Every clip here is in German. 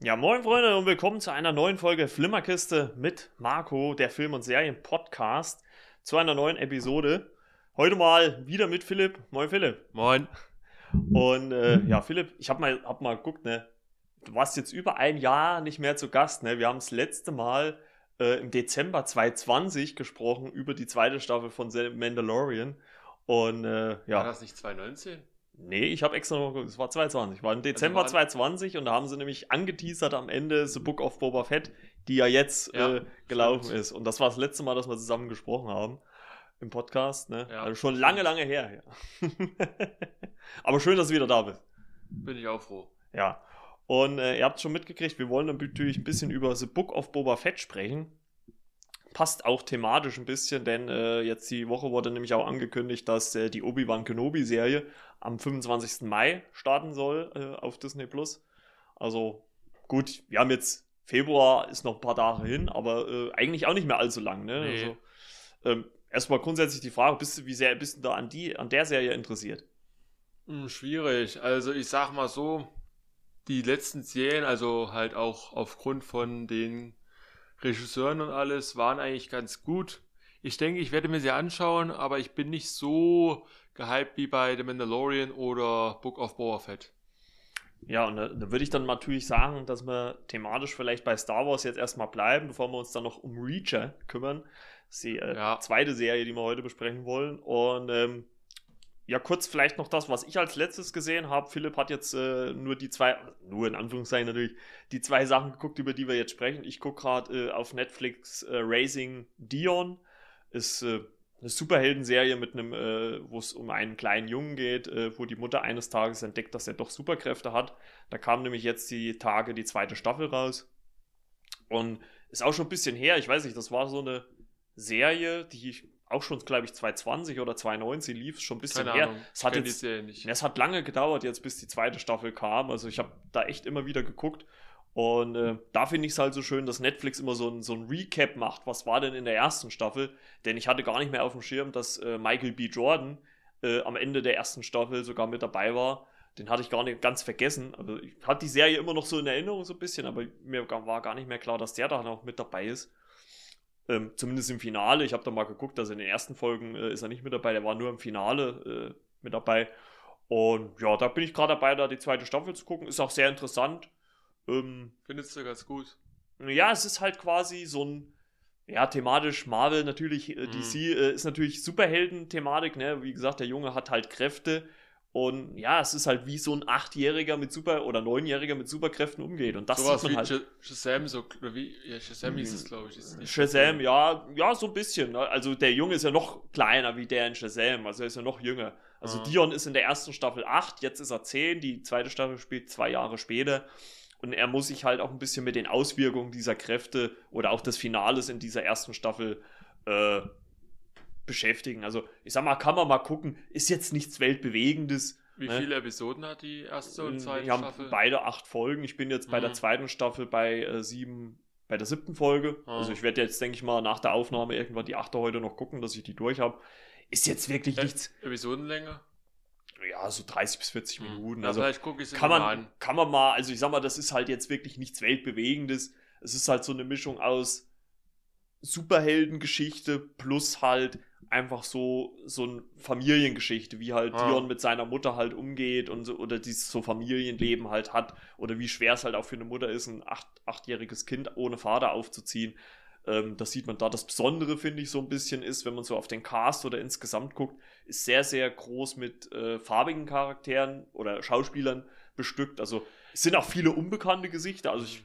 Ja, moin Freunde und willkommen zu einer neuen Folge Flimmerkiste mit Marco, der Film- und Serien-Podcast, zu einer neuen Episode. Heute mal wieder mit Philipp. Moin Philipp. Moin. Und äh, ja, Philipp, ich hab mal, hab mal geguckt, ne? Du warst jetzt über ein Jahr nicht mehr zu Gast, ne? Wir haben das letzte Mal äh, im Dezember 2020 gesprochen über die zweite Staffel von The Mandalorian. Und äh, ja. War das nicht 2019? Nee, ich habe extra noch geguckt, es war 2020. War im Dezember Also war- 2020 und da haben sie nämlich angeteasert am Ende The Book of Boba Fett, die ja jetzt Ja, äh, gelaufen stimmt. ist. Und das war das letzte Mal, dass wir zusammen gesprochen haben im Podcast. Ne? Ja, also schon lange, lange her. Ja. Aber schön, dass du wieder da bist. Bin ich auch froh. Ja. Und äh, ihr habt schon mitgekriegt, wir wollen natürlich ein bisschen über The Book of Boba Fett sprechen. Passt auch thematisch ein bisschen, denn äh, jetzt die Woche wurde nämlich auch angekündigt, dass äh, die Obi-Wan Kenobi-Serie am 25. Mai starten soll äh, auf Disney Plus. Also gut, wir haben jetzt Februar, ist noch ein paar Tage hin, aber äh, eigentlich auch nicht mehr allzu lang. Ne? Nee. Also, ähm, erstmal grundsätzlich die Frage, bist du, wie sehr bist du da an, die, an der Serie interessiert? Hm, schwierig. Also ich sag mal so, die letzten Serien, also halt auch aufgrund von den Regisseuren und alles, waren eigentlich ganz gut. Ich denke, ich werde mir sie anschauen, aber ich bin nicht so gehypt wie bei The Mandalorian oder Book of Boba Fett. Ja, und da, da würde ich dann natürlich sagen, dass wir thematisch vielleicht bei Star Wars jetzt erstmal bleiben, bevor wir uns dann noch um Reacher kümmern. Das ist die äh, Ja. zweite Serie, die wir heute besprechen wollen. Und ähm, ja, kurz vielleicht noch das, was ich als letztes gesehen habe. Philipp hat jetzt äh, nur die zwei, nur in Anführungszeichen natürlich, die zwei Sachen geguckt, über die wir jetzt sprechen. Ich gucke gerade äh, auf Netflix äh, Raising Dion. Ist äh, eine Superheldenserie mit einem, äh, wo es um einen kleinen Jungen geht, äh, wo die Mutter eines Tages entdeckt, dass er doch Superkräfte hat. Da kam nämlich jetzt die Tage die zweite Staffel raus. Und ist auch schon ein bisschen her, ich weiß nicht, das war so eine Serie, die ich auch schon, glaube ich, 2020 oder 2019 lief, schon ein bisschen Keine her. Ahnung. Es hat kenn die jetzt Serie nicht. es hat lange gedauert jetzt, bis die zweite Staffel kam. Also ich habe da echt immer wieder geguckt. Und äh, da finde ich es halt so schön, dass Netflix immer so ein, so ein Recap macht. Was war denn in der ersten Staffel? Denn ich hatte gar nicht mehr auf dem Schirm, dass äh, Michael B. Jordan äh, am Ende der ersten Staffel sogar mit dabei war. Den hatte ich gar nicht ganz vergessen. Also ich hatte die Serie immer noch so in Erinnerung so ein bisschen, aber mir war gar nicht mehr klar, dass der da noch mit dabei ist. Ähm, zumindest im Finale. Ich habe da mal geguckt, also in den ersten Folgen äh, ist er nicht mit dabei, der war nur im Finale äh, mit dabei. Und ja, da bin ich gerade dabei, da die zweite Staffel zu gucken. Ist auch sehr interessant. Ähm, Findest du ganz gut. ja, es ist halt quasi so ein, ja, thematisch Marvel natürlich, äh, Mhm. DC äh, ist natürlich Superhelden-Thematik, ne? Wie gesagt, der Junge hat halt Kräfte. Und ja, es ist halt wie so ein Achtjähriger mit Super- oder Neunjähriger mit Superkräften umgeht. Und das Sowas sieht wie man halt. Sh- Shazam, so, oder wie, ja, Shazam hieß es, glaube ich. nicht Shazam, ja, ja, so ein bisschen. Ne? Also der Junge ist ja noch kleiner wie der in Shazam, also er ist ja noch jünger. Also Ah. Dion ist in der ersten Staffel 8, jetzt ist er 10, die zweite Staffel spielt zwei Jahre später. Und er muss sich halt auch ein bisschen mit den Auswirkungen dieser Kräfte oder auch des Finales in dieser ersten Staffel äh, beschäftigen. Also ich sag mal, kann man mal gucken, ist jetzt nichts Weltbewegendes. Wie Ne? viele Episoden hat die erste und zweite Wir haben Staffel? beide acht Folgen. Ich bin jetzt bei der Mhm. zweiten Staffel bei äh, sieben, bei der siebten Folge. Ah. Also ich werde jetzt, denke ich mal, nach der Aufnahme irgendwann die achte heute noch gucken, dass ich die durch habe. Ist jetzt wirklich nichts, Episodenlänge? Ja, so 30 bis 40 Hm. Minuten. Also vielleicht gucke ich kann mal man, an. kann man mal, also ich sag mal, das ist halt jetzt wirklich nichts Weltbewegendes. Es ist halt so eine Mischung aus Superheldengeschichte plus halt einfach so, so eine Familiengeschichte, wie halt Ah. Dion mit seiner Mutter halt umgeht und so, oder dieses so Familienleben halt hat, oder wie schwer es halt auch für eine Mutter ist, ein acht, achtjähriges Kind ohne Vater aufzuziehen. Ähm, das sieht man da. Das Besondere, finde ich, so ein bisschen ist, wenn man so auf den Cast oder insgesamt guckt, ist sehr, sehr groß mit äh, farbigen Charakteren oder Schauspielern bestückt. Also es sind auch viele unbekannte Gesichter. Also ich,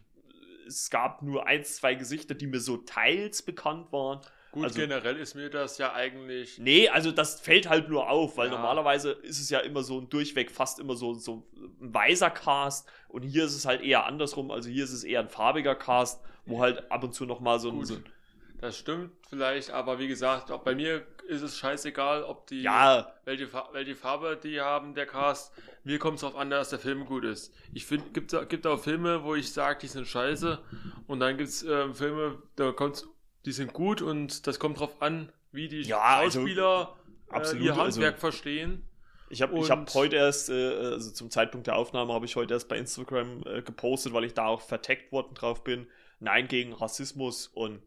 es gab nur eins, zwei Gesichter, die mir so teils bekannt waren. Gut, also- generell ist mir das ja eigentlich. Nee, also das fällt halt nur auf, weil Ja. normalerweise ist es ja immer so ein durchweg fast immer so, so ein weißer Cast und hier ist es halt eher andersrum. Also hier ist es eher ein farbiger Cast, wo halt ab und zu nochmal so ein. So, Das stimmt vielleicht, aber wie gesagt, auch bei mir ist es scheißegal, ob die. ja, Welche, welche Farbe die haben, der Cast. Mir kommt es darauf an, dass der Film gut ist. Ich finde, gibt, gibt auch Filme, wo ich sage, die sind scheiße. Und dann gibt es äh, Filme, da kommt's, die sind gut und das kommt drauf an, wie die Ja, also, Schauspieler äh, absolut, ihr also- Handwerk verstehen. Ich habe hab heute erst, äh, also zum Zeitpunkt der Aufnahme, habe ich heute erst bei Instagram äh, gepostet, weil ich da auch verteckt worden drauf bin. Nein gegen Rassismus und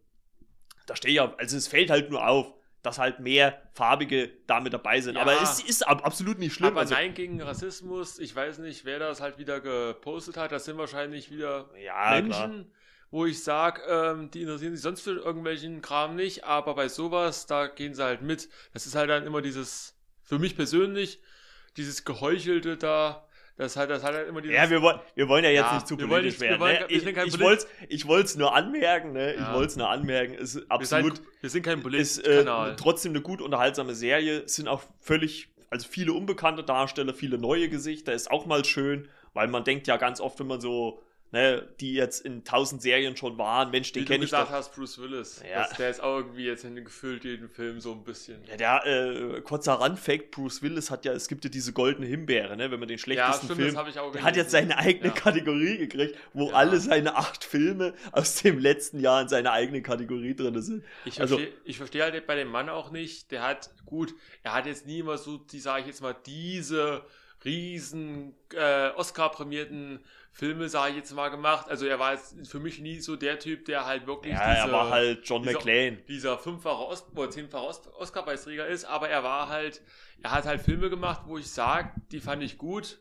da stehe ich ja, also es fällt halt nur auf, dass halt mehr Farbige damit dabei sind. Ja, aber es ist ab, absolut nicht schlimm. Aber also, Nein gegen Rassismus, ich weiß nicht, wer das halt wieder gepostet hat, das sind wahrscheinlich wieder ja, Menschen. Klar wo ich sage, ähm, die interessieren sich sonst für irgendwelchen Kram nicht, aber bei sowas, da gehen sie halt mit. Das ist halt dann immer dieses, für mich persönlich, dieses Geheuchelte da, das hat, das hat halt immer dieses. Ja, wir wollen, wir wollen ja jetzt ja, nicht zu politisch werden. Wollen, ne? Ich, ich wollte ich wollte nur anmerken, ne? Ja. Ich wollte es nur anmerken. Es ist absolut. Wir, wir sind kein politischer ist, äh, Trotzdem eine gut unterhaltsame Serie. Es sind auch völlig, also viele unbekannte Darsteller, viele neue Gesichter. Ist auch mal schön, weil man denkt ja ganz oft, wenn man so ne, die jetzt in tausend Serien schon waren. Mensch, den kenne ich doch. hast, Bruce Willis. Ja. Das, der ist auch irgendwie jetzt in gefühlt jeden Film so ein bisschen. Ja, der, äh, kurzer Randfact, Bruce Willis hat ja, es gibt ja diese goldene Himbeere, ne, wenn man den schlechtesten ja, stimmt, Film, das ich auch der hat jetzt seine eigene ja. Kategorie gekriegt, wo alle seine acht Filme aus dem letzten Jahr in seiner eigenen Kategorie drin sind. Ich also, verstehe ich versteh halt bei dem Mann auch nicht, der hat, gut, er hat jetzt nie immer so, die sage ich jetzt mal, diese riesen äh, Oscar-prämierten Filme, sage ich jetzt mal, gemacht. Also er war jetzt für mich nie so der Typ, der halt wirklich. Ja, diese, er war halt John dieser, McClane. Dieser fünffache Ost oder zehnfache Oscar-Preisträger ist, aber er war halt, er hat halt Filme gemacht, wo ich sage, die fand ich gut.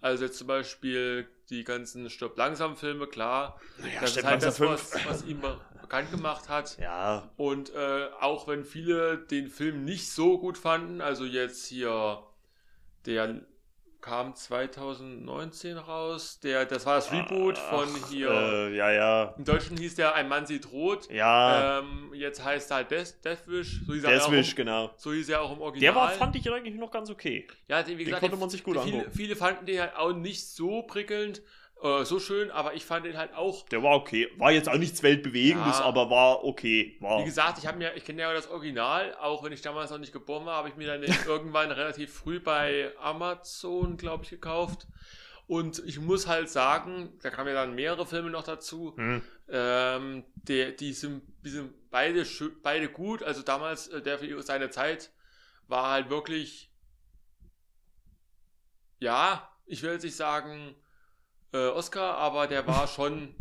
Also jetzt zum Beispiel die ganzen Stopp langsam Filme, klar. Naja, das ist halt das, was, was ihm bekannt gemacht hat. Ja. Und äh, auch wenn viele den Film nicht so gut fanden, also jetzt hier der kam 2019 raus. Der, das war das Reboot Ach, von hier. Äh, ja, ja. Im Deutschen hieß der Ein Mann sieht rot. Ja. Ähm, jetzt heißt er halt Death, Deathwish. So hieß Deathwish, genau. So hieß er auch im Original. Der war, fand ich eigentlich noch ganz okay. Ja, wie gesagt, den konnte man sich gut viele, angucken. Viele fanden den halt auch nicht so prickelnd. Äh, so schön, aber ich fand den halt auch. Der war okay. War jetzt auch nichts Weltbewegendes, ja. aber war okay. War. Wie gesagt, ich habe mir, ich kenne ja das Original, auch wenn ich damals noch nicht geboren war, habe ich mir dann irgendwann relativ früh bei Amazon, glaube ich, gekauft. Und ich muss halt sagen, da kamen ja dann mehrere Filme noch dazu. Hm. Ähm, der, die, sind, die sind beide, beide gut. Also damals, äh, der für seine Zeit war halt wirklich, ja, ich will jetzt nicht sagen, äh, Oscar, aber der war schon.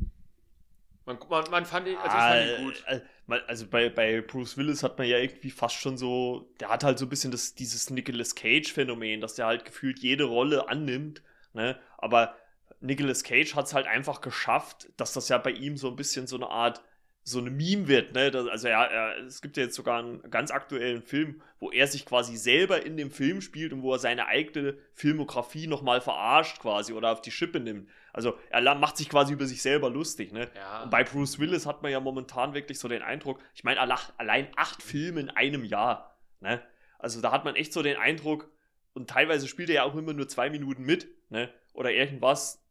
Man, man, man fand ihn, also ich fand ihn gut. Ah, also bei, bei Bruce Willis hat man ja irgendwie fast schon so, der hat halt so ein bisschen das, dieses Nicolas Cage-Phänomen, dass der halt gefühlt jede Rolle annimmt, ne? Aber Nicolas Cage hat es halt einfach geschafft, dass das ja bei ihm so ein bisschen so eine Art so eine Meme wird, ne? Das, also er, er, es gibt ja jetzt sogar einen ganz aktuellen Film, wo er sich quasi selber in dem Film spielt und wo er seine eigene Filmografie nochmal verarscht quasi oder auf die Schippe nimmt. Also er macht sich quasi über sich selber lustig, ne? Ja. Und bei Bruce Willis hat man ja momentan wirklich so den Eindruck, ich meine, allein acht Filme in einem Jahr, ne? Also da hat man echt so den Eindruck, und teilweise spielt er ja auch immer nur zwei Minuten mit, ne? Oder irgendwas,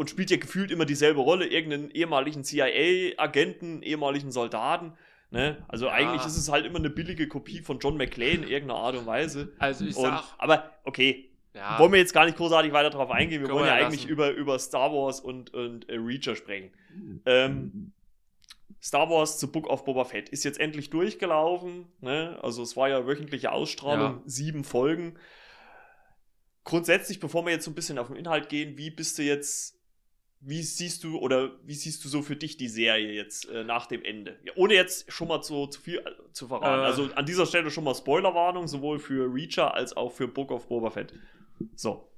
und spielt ja gefühlt immer dieselbe Rolle, irgendeinen ehemaligen CIA-Agenten, ehemaligen Soldaten. Ne? Also ja. eigentlich ist es halt immer eine billige Kopie von John McClane in irgendeiner Art und Weise. Also ich und, sag. Aber okay. Ja. Wollen wir jetzt gar nicht großartig weiter darauf eingehen. Wir wollen ja, ja eigentlich über, über Star Wars und, und äh, Reacher sprechen. Ähm, Star Wars zu Book of Boba Fett ist jetzt endlich durchgelaufen. Ne? Also es war ja wöchentliche Ausstrahlung, sieben Folgen. Grundsätzlich, bevor wir jetzt so ein bisschen auf den Inhalt gehen, wie bist du jetzt wie siehst du oder wie siehst du so für dich die Serie jetzt äh, nach dem Ende? Ja, ohne jetzt schon mal zu, zu viel äh, zu verraten. Äh, also an dieser Stelle schon mal Spoilerwarnung, sowohl für Reacher als auch für Book of Boba Fett. So.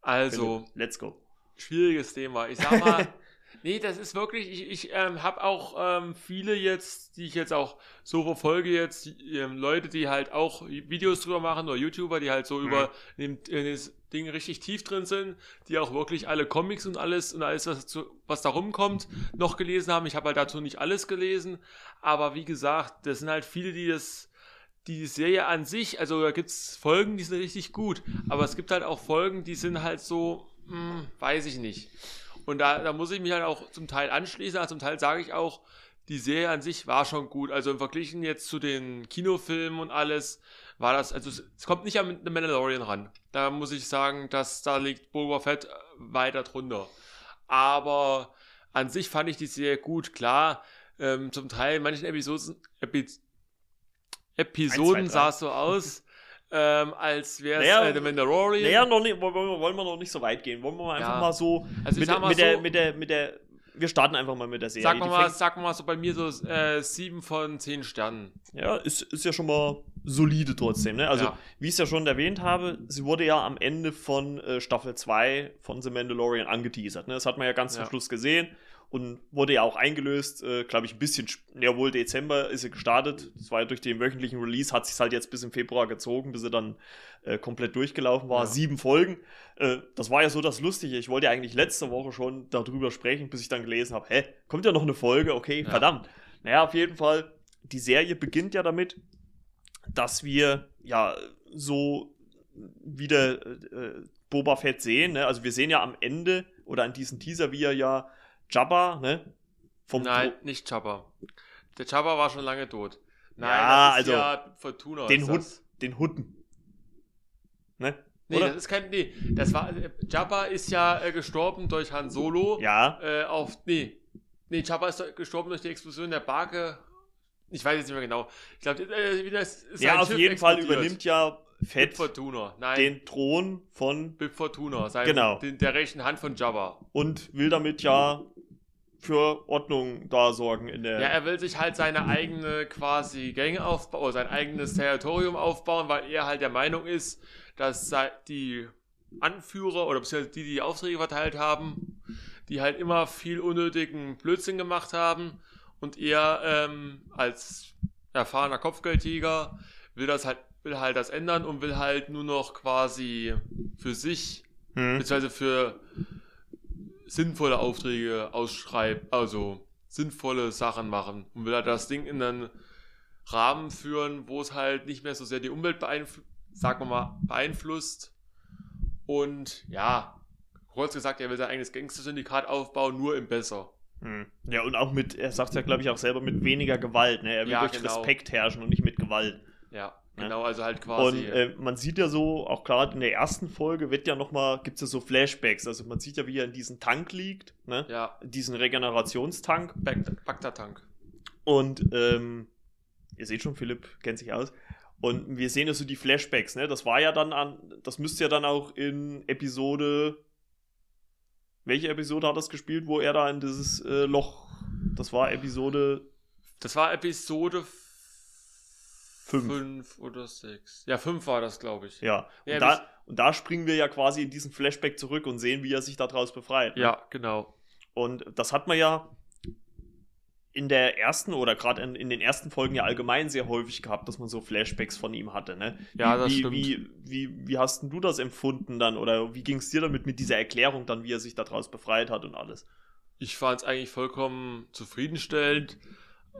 Also. Let's go. Schwieriges Thema. Ich sag mal, nee, das ist wirklich, ich, ich ähm, habe auch ähm, viele jetzt, die ich jetzt auch so verfolge, jetzt ähm, Leute, die halt auch Videos drüber machen oder YouTuber, die halt so mhm. über den, den, Dinge richtig tief drin sind, die auch wirklich alle Comics und alles und alles, was, zu, was da rumkommt, noch gelesen haben. Ich habe halt dazu nicht alles gelesen, aber wie gesagt, das sind halt viele, die das, die Serie an sich, also da gibt es Folgen, die sind richtig gut, aber es gibt halt auch Folgen, die sind halt so, hm, weiß ich nicht. Und da, da muss ich mich halt auch zum Teil anschließen, also zum Teil sage ich auch, die Serie an sich war schon gut. Also im Verglichen jetzt zu den Kinofilmen und alles, war das, also es kommt nicht an The Mandalorian ran. Da muss ich sagen, dass da liegt Boba Fett äh, weiter drunter. Aber an sich fand ich die sehr gut. Klar, ähm, zum Teil in manchen Episoden, Epi Episoden 1, 2, sah es so aus, ähm, als wäre es Naja, äh, The Mandalorian. Naja, noch nicht, wollen wir wollen wir noch nicht so weit gehen. Wollen wir mal einfach Ja. mal so, Also mit, mal mit, der, so- mit, der, mit der, wir starten einfach mal mit der Serie. Sag mal, mal, sag mal so bei mir so äh, 7 von 10 Sternen. Ja, ist, ist ja schon mal solide trotzdem. Ne? Also, Ja. wie ich es ja schon erwähnt habe, sie wurde ja am Ende von äh, Staffel 2 von The Mandalorian angeteasert. Ne? Das hat man ja ganz zum Ja. Schluss gesehen und wurde ja auch eingelöst, äh, glaube ich, ein bisschen, ja wohl Dezember ist sie gestartet. Das war ja durch den wöchentlichen Release, hat sich halt jetzt bis im Februar gezogen, bis sie dann äh, komplett durchgelaufen war. Ja. Sieben Folgen. Äh, das war ja so das Lustige. Ich wollte ja eigentlich letzte Woche schon darüber sprechen, bis ich dann gelesen habe, hä, kommt ja noch eine Folge? Okay, Ja. verdammt. Naja, auf jeden Fall, die Serie beginnt ja damit, dass wir ja so wieder äh, Boba Fett sehen. Ne? Also wir sehen ja am Ende oder an diesem Teaser, wie er ja Jabba, ne? Vom Nein, Thro- nicht Chopper. Der Chopper war schon lange tot. Nein, Ja, das ist also ja Fortuna. den Hut, den Hutten. Ne? Nee, Oder? das ist kein. Nee, das war. Jabba ist ja äh, gestorben durch Han Solo. Ja, Äh, auf. Nee. Nee, Jabba ist gestorben durch die Explosion der Barke. Ich weiß jetzt nicht mehr genau. Ich glaube, äh, wie das ist ja auf Schiff jeden Fall explodiert. übernimmt ja Bib Fett Fortuna. Nein, den Thron von Bib Fortuna. Sein, Genau. Den, der rechten Hand von Jabba. und will damit ja für Ordnung da sorgen in der. Ja, er will sich halt seine eigene quasi Gänge aufbauen, oder sein eigenes Territorium aufbauen, weil er halt der Meinung ist, dass die Anführer oder beziehungsweise die, die die Aufträge verteilt haben, die halt immer viel unnötigen Blödsinn gemacht haben und er ähm, als erfahrener Kopfgeldjäger will das halt will halt das ändern und will halt nur noch quasi für sich hm. beziehungsweise für sinnvolle Aufträge ausschreiben, also sinnvolle Sachen machen und will halt das Ding in einen Rahmen führen, wo es halt nicht mehr so sehr die Umwelt beeinflusst, sagen wir mal, beeinflusst und ja, kurz gesagt, er will sein eigenes Gangster-Syndikat aufbauen, nur im Besser. Hm. Ja, und auch mit, er sagt ja, glaube ich, auch selber mit weniger Gewalt. Ne? Er will Ja, durch genau. Respekt herrschen und nicht mit Gewalt. Ja. Genau, also halt quasi. Und äh, man sieht ja so, auch gerade in der ersten Folge wird ja nochmal, gibt es ja so Flashbacks. Also man sieht ja, wie er in diesem Tank liegt, ne? ja, Diesen Regenerationstank. Bag- Bagdad-Tank. Und ähm, ihr seht schon, Philipp kennt sich aus. Und wir sehen ja so die Flashbacks, ne? Das war ja dann an, das müsste ja dann auch in Episode. Welche Episode hat das gespielt, wo er da in dieses äh, Loch. Das war Episode Das war Episode Fünf. 5 oder 6. Ja, 5 war das, glaube ich. Ja, und, Ja, da, und da springen wir ja quasi in diesen Flashback zurück und sehen, wie er sich daraus befreit. ne? Ja, genau. Und das hat man ja in der ersten oder gerade in, in den ersten Folgen ja allgemein sehr häufig gehabt, dass man so Flashbacks von ihm hatte. Ne? Ja, wie, das wie, stimmt. Wie, wie, wie hast denn du das empfunden dann? Oder wie ging es dir damit mit dieser Erklärung dann, wie er sich daraus befreit hat und alles? Ich fand es eigentlich vollkommen zufriedenstellend.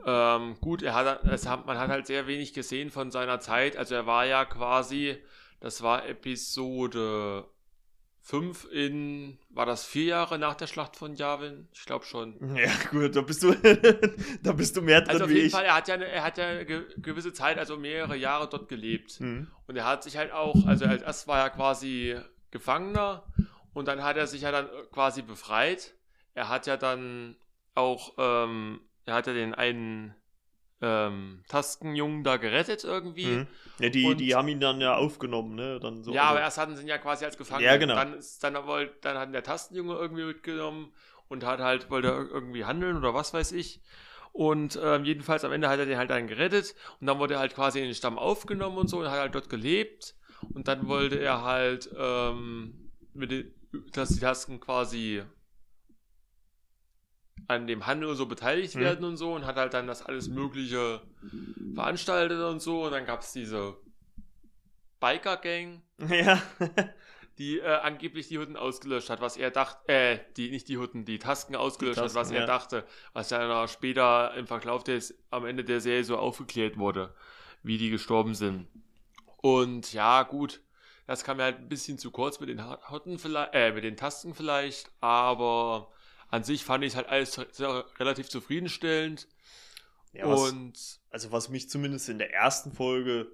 Ähm, gut, er hat, es hat, man hat halt sehr wenig gesehen von seiner Zeit. Also er war ja quasi, das war Episode 5 in, war das vier Jahre nach der Schlacht von Yavin? Ich glaube schon. Ja, gut, da bist du, da bist du mehr drin Also auf jeden ich. Fall, er hat ja eine, er hat ja eine ge gewisse Zeit, also mehrere Jahre dort gelebt. Hm. Und er hat sich halt auch, also als erst war er quasi Gefangener und dann hat er sich ja dann quasi befreit. Er hat ja dann auch, ähm, er hat ja den einen ähm, Taskenjungen da gerettet irgendwie. Hm. Ja, die, Und- die haben ihn dann ja aufgenommen, ne? Dann so, ja, also- aber erst hatten sie ihn ja quasi als Gefangener. Ja, genau. Dann, ist, dann, dann hat der Tastenjunge irgendwie mitgenommen und hat halt, wollte ir- irgendwie handeln oder was weiß ich. Und ähm, jedenfalls am Ende hat er den halt dann gerettet und dann wurde er halt quasi in den Stamm aufgenommen und so und hat halt dort gelebt. Und dann wollte er halt, ähm, mit den, dass die Tasken quasi an dem Handel so beteiligt Mhm. werden und so und hat halt dann das alles Mögliche veranstaltet und so. Und dann gab es diese Biker-Gang, ja. die äh, angeblich die Hutten ausgelöscht hat, was er dachte, äh, die, nicht die Hutten, die Tasken ausgelöscht Die hat, was Tasken, er ja. dachte, was dann später im Verlauf des, am Ende der Serie so aufgeklärt wurde, wie die gestorben sind. Und ja, gut, das kam mir halt ein bisschen zu kurz mit den Hutten vielleicht, äh, mit den Tasten vielleicht, aber an sich fand ich es halt alles relativ zufriedenstellend. ja was, und also was mich zumindest in der ersten Folge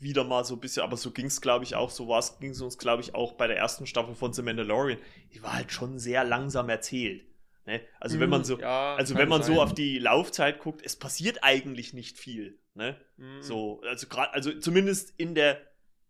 wieder mal so ein bisschen, aber so ging es, glaube ich, auch, so war es, ging es uns, glaube ich, auch bei der ersten Staffel von The Mandalorian. Die war halt schon sehr langsam erzählt. Ne? Also wenn man Mhm, so, ja, also wenn man so sein. auf die Laufzeit guckt, es passiert eigentlich nicht viel. Ne? Mhm. So, also gerade, also zumindest in der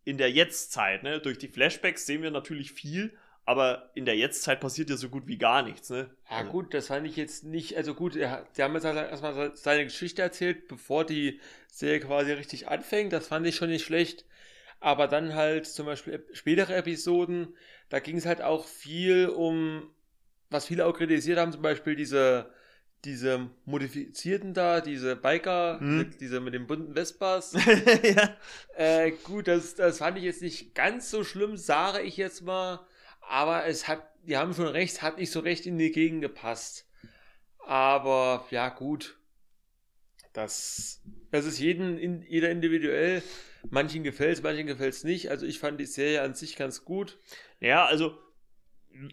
in der Jetztzeit, ne? Durch die Flashbacks sehen wir natürlich viel, aber in der Jetztzeit passiert ja so gut wie gar nichts, ne? Ja Also- gut, das fand ich jetzt nicht, also gut, er, hat- die haben jetzt halt erstmal seine Geschichte erzählt, bevor die Serie quasi richtig anfängt, das fand ich schon nicht schlecht, aber dann halt zum Beispiel spätere Episoden, da ging es halt auch viel um, was viele auch kritisiert haben, zum Beispiel diese, diese Modifizierten da, diese Biker, Hm. diese, diese mit den bunten Vespas, ja. äh, gut, das, das fand ich jetzt nicht ganz so schlimm, sage ich jetzt mal. Aber es hat, die haben schon recht, hat nicht so recht in die Gegend gepasst. Aber ja, gut. Das, das ist jeden, in, jeder individuell. Manchen gefällt es, manchen gefällt es nicht. Also ich fand die Serie an sich ganz gut. Ja, also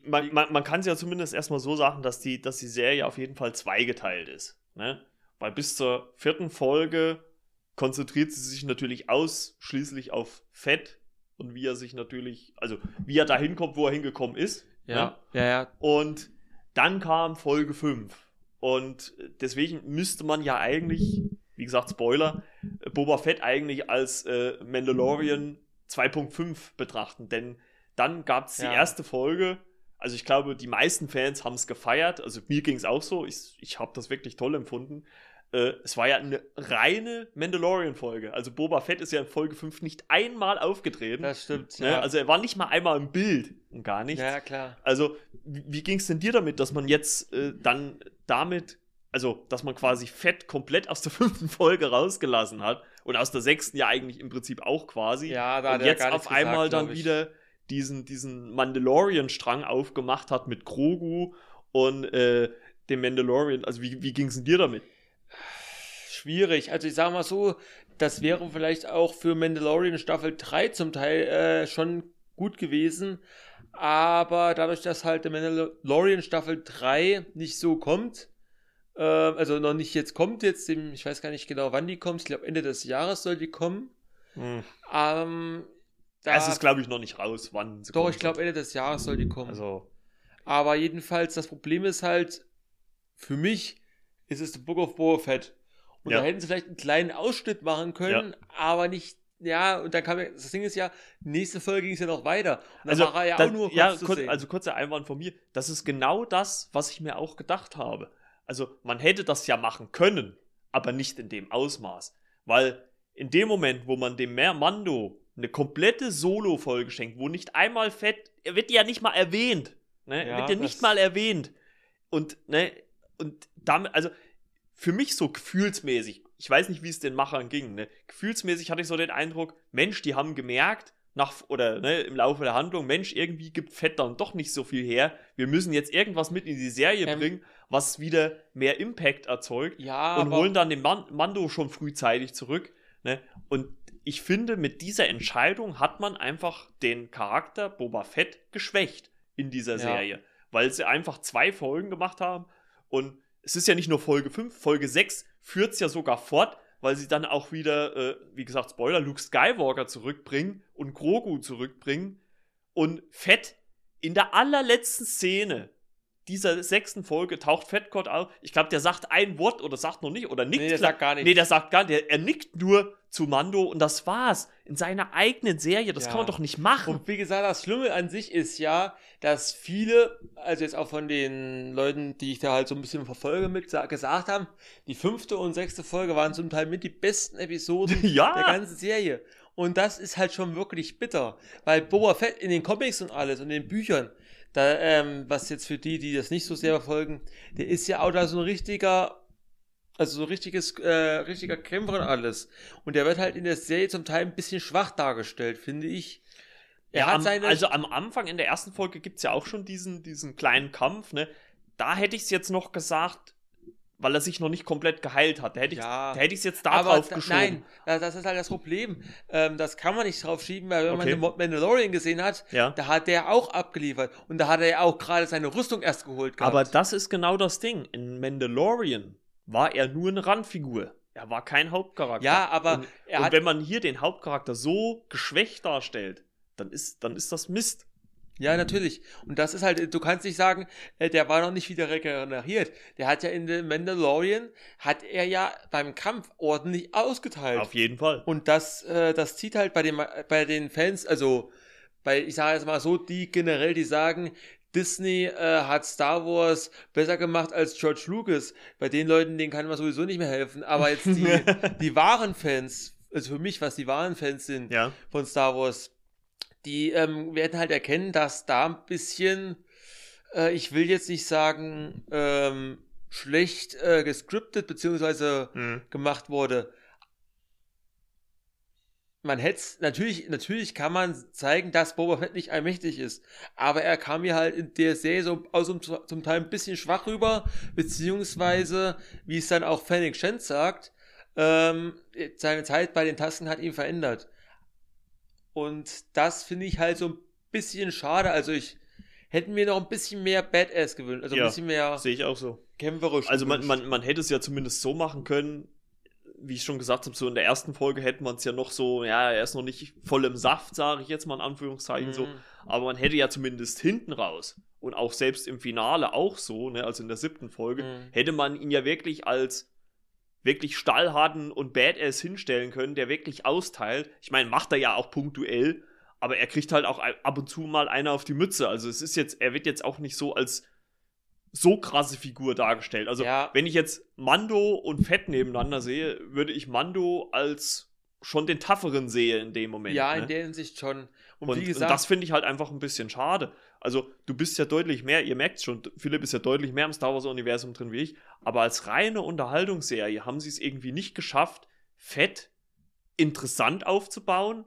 man, man, man kann es ja zumindest erstmal so sagen, dass die, dass die Serie auf jeden Fall zweigeteilt ist. Ne? Weil bis zur vierten Folge konzentriert sie sich natürlich ausschließlich auf Fett und wie er sich natürlich, also wie er da hinkommt, wo er hingekommen ist. Ne? ja, ja. Und dann kam Folge 5. Und deswegen müsste man ja eigentlich, wie gesagt, Spoiler, Boba Fett eigentlich als äh, Mandalorian 2.5 betrachten. Denn dann gab es die Ja. erste Folge. Also ich glaube, die meisten Fans haben es gefeiert. Also mir ging es auch so. Ich, ich habe das wirklich toll empfunden. Äh, es war ja eine reine Mandalorian-Folge. Also Boba Fett ist ja in Folge 5 nicht einmal aufgetreten. Das stimmt. ne? Ja, Also er war nicht mal einmal im Bild und gar nichts. ja klar. Also, wie, wie ging es denn dir damit, dass man jetzt äh, dann damit, also, dass man quasi Fett komplett aus der fünften Folge rausgelassen hat und aus der sechsten ja eigentlich im Prinzip auch quasi. Ja, da hat und er jetzt gar auf nichts einmal gesagt, dann wieder diesen, diesen Mandalorian-Strang aufgemacht hat mit Grogu und äh, dem Mandalorian. Also, wie, wie ging es denn dir damit? Schwierig. Also ich sage mal so, das wäre vielleicht auch für Mandalorian Staffel 3 zum Teil äh, schon gut gewesen. Aber dadurch, dass halt der Mandalorian Staffel 3 nicht so kommt, äh, also noch nicht jetzt kommt, jetzt ich weiß gar nicht genau, wann die kommt, ich glaube Ende des Jahres soll die kommen. Ähm, da, es ist, glaube ich, noch nicht raus, wann sie doch, kommt. ich glaube Ende des Jahres soll die kommen. Also, Aber jedenfalls, das Problem ist halt, für mich ist es The Book of Boba Fett. Und Ja. da hätten sie vielleicht einen kleinen Ausschnitt machen können, aber nicht, ja, und dann kam ja, das Ding ist ja, nächste Folge ging es ja noch weiter. Und dann also, war er ja das- auch nur kurz ja, zu kurz, sehen. also kurzer Einwand von mir. Das ist genau das, was ich mir auch gedacht habe. Also man hätte das ja machen können, aber nicht in dem Ausmaß. Weil in dem Moment, wo man dem Mer Mando eine komplette Solo-Folge schenkt, wo nicht einmal Fett, er wird ja nicht mal erwähnt. Ne? Ja, wird ja nicht mal erwähnt. Und, ne, und damit, also für mich so gefühlsmäßig, ich weiß nicht, wie es den Machern ging, ne? gefühlsmäßig hatte ich so den Eindruck, Mensch, die haben gemerkt, nach, oder ne, im Laufe der Handlung, Mensch, irgendwie gibt Fett dann doch nicht so viel her. Wir müssen jetzt irgendwas mit in die Serie Ähm. bringen, was wieder mehr Impact erzeugt ja, und holen dann den Man Mando schon frühzeitig zurück. Ne? Und ich finde, mit dieser Entscheidung hat man einfach den Charakter Boba Fett geschwächt in dieser Ja. Serie, weil sie einfach zwei Folgen gemacht haben und es ist ja nicht nur Folge 5, Folge 6 führt es ja sogar fort, weil sie dann auch wieder, äh, wie gesagt, Spoiler, Luke Skywalker zurückbringen und Grogu zurückbringen und Fett in der allerletzten Szene dieser sechsten Folge taucht Fettgott auf. Ich glaube, der sagt ein Wort oder sagt noch nicht oder nickt. Nee, der sagt gar nichts. Nee, der sagt gar nicht. Er nickt nur zu Mando und das war's. In seiner eigenen Serie. Das Ja. kann man doch nicht machen. Und wie gesagt, das Schlimme an sich ist ja, dass viele, also jetzt auch von den Leuten, die ich da halt so ein bisschen verfolge mit, sa- gesagt haben, die fünfte und sechste Folge waren zum Teil mit die besten Episoden Ja. der ganzen Serie. Und das ist halt schon wirklich bitter, weil Boba Fett in den Comics und alles und in den Büchern, da, ähm, was jetzt für die, die das nicht so sehr verfolgen, der ist ja auch da so ein richtiger, also so richtiges, äh, richtiger Kämpfer und alles. Und der wird halt in der Serie zum Teil ein bisschen schwach dargestellt, finde ich. Er Ja, hat am, seine, also am Anfang in der ersten Folge gibt es ja auch schon diesen, diesen kleinen Kampf, ne? Da hätte ich es jetzt noch gesagt, weil er sich noch nicht komplett geheilt hat. Da hätte ich Ja. es jetzt da aber drauf da, geschoben. nein, da- das ist halt das Problem. Ähm, das kann man nicht drauf schieben, weil wenn man Okay. den Mo- Mandalorian gesehen hat, Ja. da hat der auch abgeliefert. Und da hat er ja auch gerade seine Rüstung erst geholt gehabt. Aber das ist genau das Ding. In Mandalorian war er nur eine Randfigur. Er war kein Hauptcharakter. Ja, aber und, und hat- wenn man hier den Hauptcharakter so geschwächt darstellt, dann ist, dann ist das Mist. Ja, natürlich. Und das ist halt, du kannst nicht sagen, äh, der war noch nicht wieder regeneriert. Der hat ja in The Mandalorian, hat er ja beim Kampf ordentlich ausgeteilt. Auf jeden Fall. Und das, äh, das zieht halt bei den, bei den Fans, also bei, ich sage jetzt mal so, die generell, die sagen, Disney äh, hat Star Wars besser gemacht als George Lucas. Bei den Leuten, denen kann man sowieso nicht mehr helfen. Aber jetzt die, die wahren Fans, also für mich, was die wahren Fans sind Ja. von Star Wars, die ähm, werden halt erkennen, dass da ein bisschen, äh, ich will jetzt nicht sagen, ähm, schlecht äh, gescriptet beziehungsweise Mhm. gemacht wurde. Man hätte natürlich, natürlich kann man zeigen, dass Boba Fett nicht allmächtig ist. Aber er kam mir halt in der Serie so aus dem, zum Teil ein bisschen schwach rüber, beziehungsweise, wie es dann auch Fennec Shen sagt, ähm, seine Zeit bei den Tasten hat ihn verändert. Und das finde ich halt so ein bisschen schade. Also ich hätte mir noch ein bisschen mehr Badass gewünscht. Also Ja, ein bisschen mehr Sehe ich auch so. kämpferisch. Also man, man, man hätte es ja zumindest so machen können, wie ich schon gesagt habe, so in der ersten Folge hätte man es ja noch so, ja, er ist noch nicht voll im Saft, sage ich jetzt mal in Anführungszeichen so, Mhm. aber man hätte ja zumindest hinten raus und auch selbst im Finale auch so, ne, also in der siebten Folge, Mhm. hätte man ihn ja wirklich als wirklich stahlharten und Badass hinstellen können, der wirklich austeilt. Ich meine, macht er ja auch punktuell, aber er kriegt halt auch ab und zu mal einer auf die Mütze. Also es ist jetzt, er wird jetzt auch nicht so als so krasse Figur dargestellt. Also Ja. wenn ich jetzt Mando und Fett nebeneinander sehe, würde ich Mando als schon den tougheren sehe in dem Moment. Ja, ne? in der Hinsicht schon. Und, Und, wie und gesagt, das finde ich halt einfach ein bisschen schade. Also, du bist ja deutlich mehr, ihr merkt schon, Philipp ist ja deutlich mehr im Star Wars-Universum drin wie ich, aber als reine Unterhaltungsserie haben sie es irgendwie nicht geschafft, fett, interessant aufzubauen,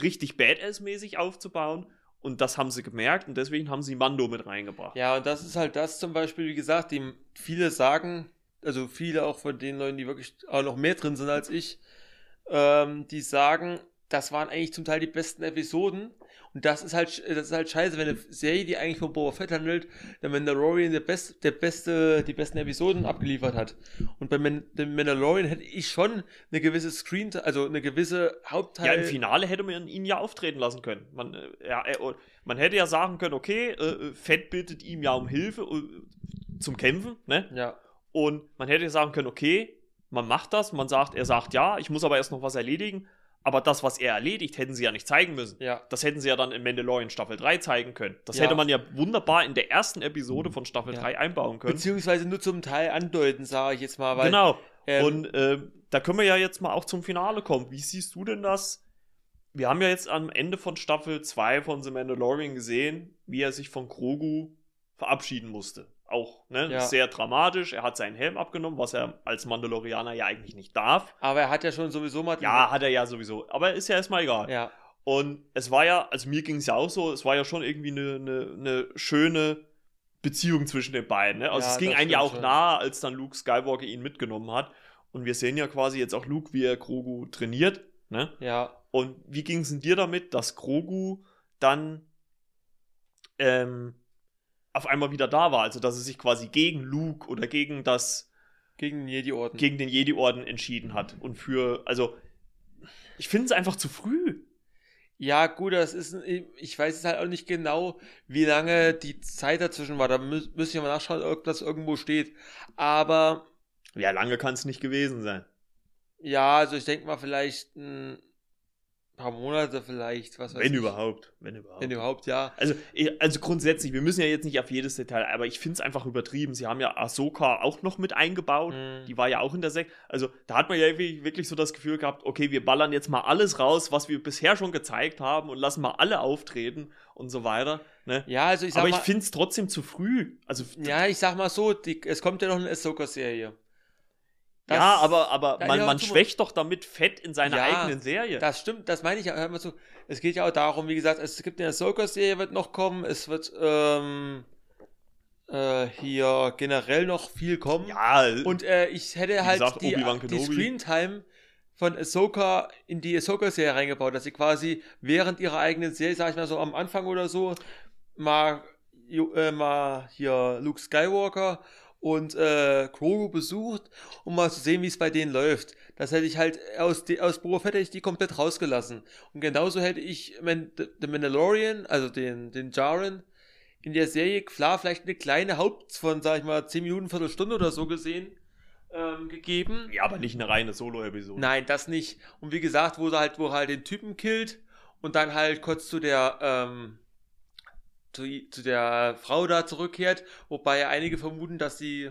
richtig Badass-mäßig aufzubauen. Und das haben sie gemerkt und deswegen haben sie Mando mit reingebracht. ja, und das ist halt das zum Beispiel, wie gesagt, die viele sagen, also viele auch von den Leuten, die wirklich auch noch mehr drin sind als ich, ähm, die sagen, das waren eigentlich zum Teil die besten Episoden. Und das ist halt, das ist halt scheiße, wenn eine Serie, die eigentlich von Boba Fett handelt, der Mandalorian der, best, der beste, die besten Episoden abgeliefert hat. Und bei Man dem Mandalorian hätte ich schon eine gewisse Screen, also eine gewisse Hauptteil. Ja, im Finale hätte man ihn ja auftreten lassen können. Man, äh, ja, äh, man hätte ja sagen können, okay, äh, Fett bittet ihm ja um Hilfe äh, zum Kämpfen, ne? Ja. Und man hätte sagen können, okay, man macht das, man sagt, er sagt ja, ich muss aber erst noch was erledigen. Aber das, was er erledigt, hätten sie ja nicht zeigen müssen. Ja. Das hätten sie ja dann in Mandalorian Staffel 3 zeigen können. Das Ja. hätte man ja wunderbar in der ersten Episode von Staffel Ja. 3 einbauen können. Beziehungsweise nur zum Teil andeuten, sage ich jetzt mal. Weil, genau. ähm, Und äh, da können wir ja jetzt mal auch zum Finale kommen. Wie siehst du denn das? Wir haben ja jetzt am Ende von Staffel 2 von The Mandalorian gesehen, wie er sich von Grogu verabschieden musste. Auch ne? Ja. sehr dramatisch. Er hat seinen Helm abgenommen, was er als Mandalorianer ja eigentlich nicht darf. Aber er hat ja schon sowieso mal. Ja, hat er ja sowieso. Aber ist ja erstmal egal. Ja. Und es war ja, also mir ging es ja auch so, es war ja schon irgendwie eine, eine, eine schöne Beziehung zwischen den beiden. Ne? Also Ja, es ging einem ja auch schon. nahe, als dann Luke Skywalker ihn mitgenommen hat. Und wir sehen ja quasi jetzt auch Luke, wie er Grogu trainiert. Ne? Ja. Und wie ging es denn dir damit, dass Grogu dann ähm, auf einmal wieder da war? Also dass er sich quasi gegen Luke oder gegen das Gegen den Jedi-Orden. gegen den Jedi-Orden entschieden hat. Und für, also, ich finde es einfach zu früh. Ja, gut, das ist. Ich weiß jetzt halt auch nicht genau, wie lange die Zeit dazwischen war. Da mü müsste ich mal nachschauen, ob das irgendwo steht. Aber Ja, lange kann es nicht gewesen sein. ja, also ich denke mal vielleicht ein paar Monate vielleicht. Was weiß Wenn ich. überhaupt. Wenn überhaupt. Wenn überhaupt, ja. Also, eh, also grundsätzlich, wir müssen ja jetzt nicht auf jedes Detail, aber ich finde es einfach übertrieben. Sie haben ja Ahsoka auch noch mit eingebaut. Mhm. Die war ja auch in der Sekt. Also, da hat man ja wirklich, so das Gefühl gehabt, okay, wir ballern jetzt mal alles raus, was wir bisher schon gezeigt haben und lassen mal alle auftreten und so weiter. Ne? Ja, also ich sag aber ich mal. finde es trotzdem zu früh. Also, ja, ich sag mal so, die, es kommt ja noch eine Ahsoka-Serie. Das- ja, aber, aber man, man schwächt doch damit Fett in seiner Ja, eigenen Serie. Das stimmt, das meine ich ja. Hör mal zu. Es geht ja auch darum, wie gesagt, es gibt eine Ahsoka-Serie, wird noch kommen. Es wird ähm, äh, hier generell noch viel kommen. ja, Und äh, ich hätte halt gesagt, die, die. Screentime von Ahsoka in die Ahsoka-Serie reingebaut, dass sie quasi während ihrer eigenen Serie, sag ich mal so am Anfang oder so, mal, äh, mal hier Luke Skywalker und äh, Grogu besucht, um mal zu sehen, wie es bei denen läuft. Das hätte ich halt aus, die, aus Boba Fett hätte ich die komplett rausgelassen. Und genauso hätte ich Man, The Mandalorian, also den, den Jaren, in der Serie, klar, vielleicht eine kleine Haupt von, sag ich mal, 10 Minuten, Viertelstunde oder so gesehen, ähm, gegeben. Ja, aber nicht eine reine Solo-Episode. Nein, das nicht. Und wie gesagt, wo er halt, wo er halt den Typen killt und dann halt kurz zu der, ähm, zu, zu der Frau da zurückkehrt, wobei einige vermuten, dass sie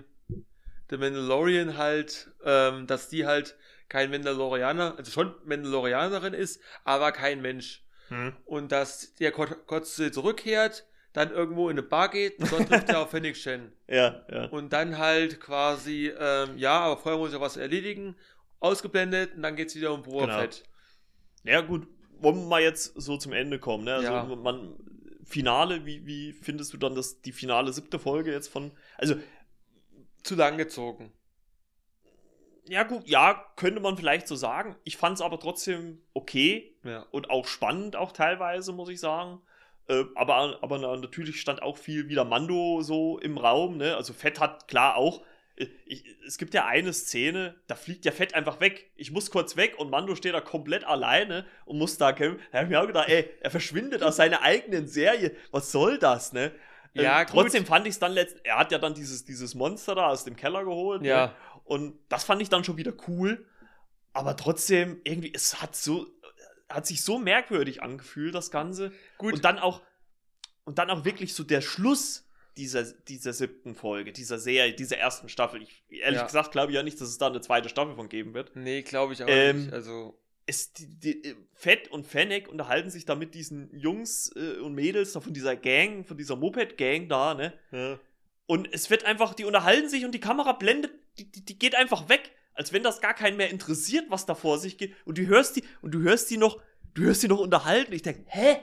der Mandalorian halt, ähm, dass die halt kein Mandalorianer, also schon Mandalorianerin ist, aber kein Mensch. Hm. Und dass der kurz, kurz zurückkehrt, dann irgendwo in eine Bar geht und dort trifft er auf Phoenix Shen. Ja, ja. Und dann halt quasi, ähm, ja, aber vorher muss er was erledigen, ausgeblendet und dann geht's wieder um Boba Genau. Fett. Ja, gut, wollen wir mal jetzt so zum Ende kommen, ne? Also Ja. man Finale, wie, wie findest du dann das, die finale siebte Folge jetzt von. Also, Zu lang gezogen. ja, gut, ja, könnte man vielleicht so sagen. Ich fand es aber trotzdem okay Ja. und auch spannend, auch teilweise, muss ich sagen. Äh, aber, aber na- natürlich stand auch viel wieder Mando so im Raum, ne? Also Fett hat klar auch. Ich, es gibt ja eine Szene, da fliegt ja Fett einfach weg. Ich muss kurz weg und Mando steht da komplett alleine und muss da kämpfen. Da habe ich mir auch gedacht, ey, er verschwindet aus seiner eigenen Serie. Was soll das, ne? Ähm, Ja, gut. trotzdem fand ich es dann letzt. Er hat ja dann dieses, dieses Monster da aus dem Keller geholt. Ne? Ja. Und das fand ich dann schon wieder cool. Aber trotzdem, irgendwie, es hat so, hat sich so merkwürdig angefühlt, das Ganze. Gut. Und dann auch, und dann auch wirklich so der Schluss dieser, dieser siebten Folge, dieser Serie, dieser ersten Staffel. Ich, ehrlich Ja. gesagt glaube ich ja nicht, dass es da eine zweite Staffel von geben wird. Nee, glaube ich auch Ähm, nicht. Also, Es, die, die, Fett und Fennec unterhalten sich da mit diesen Jungs äh, und Mädels da von dieser Gang, von dieser Moped-Gang da, ne? Und es wird einfach, die unterhalten sich und die Kamera blendet, die, die, die geht einfach weg, als wenn das gar keinen mehr interessiert, was da vor sich geht. Und du hörst die, und du hörst die noch, du hörst die noch unterhalten. Ich denke, hä?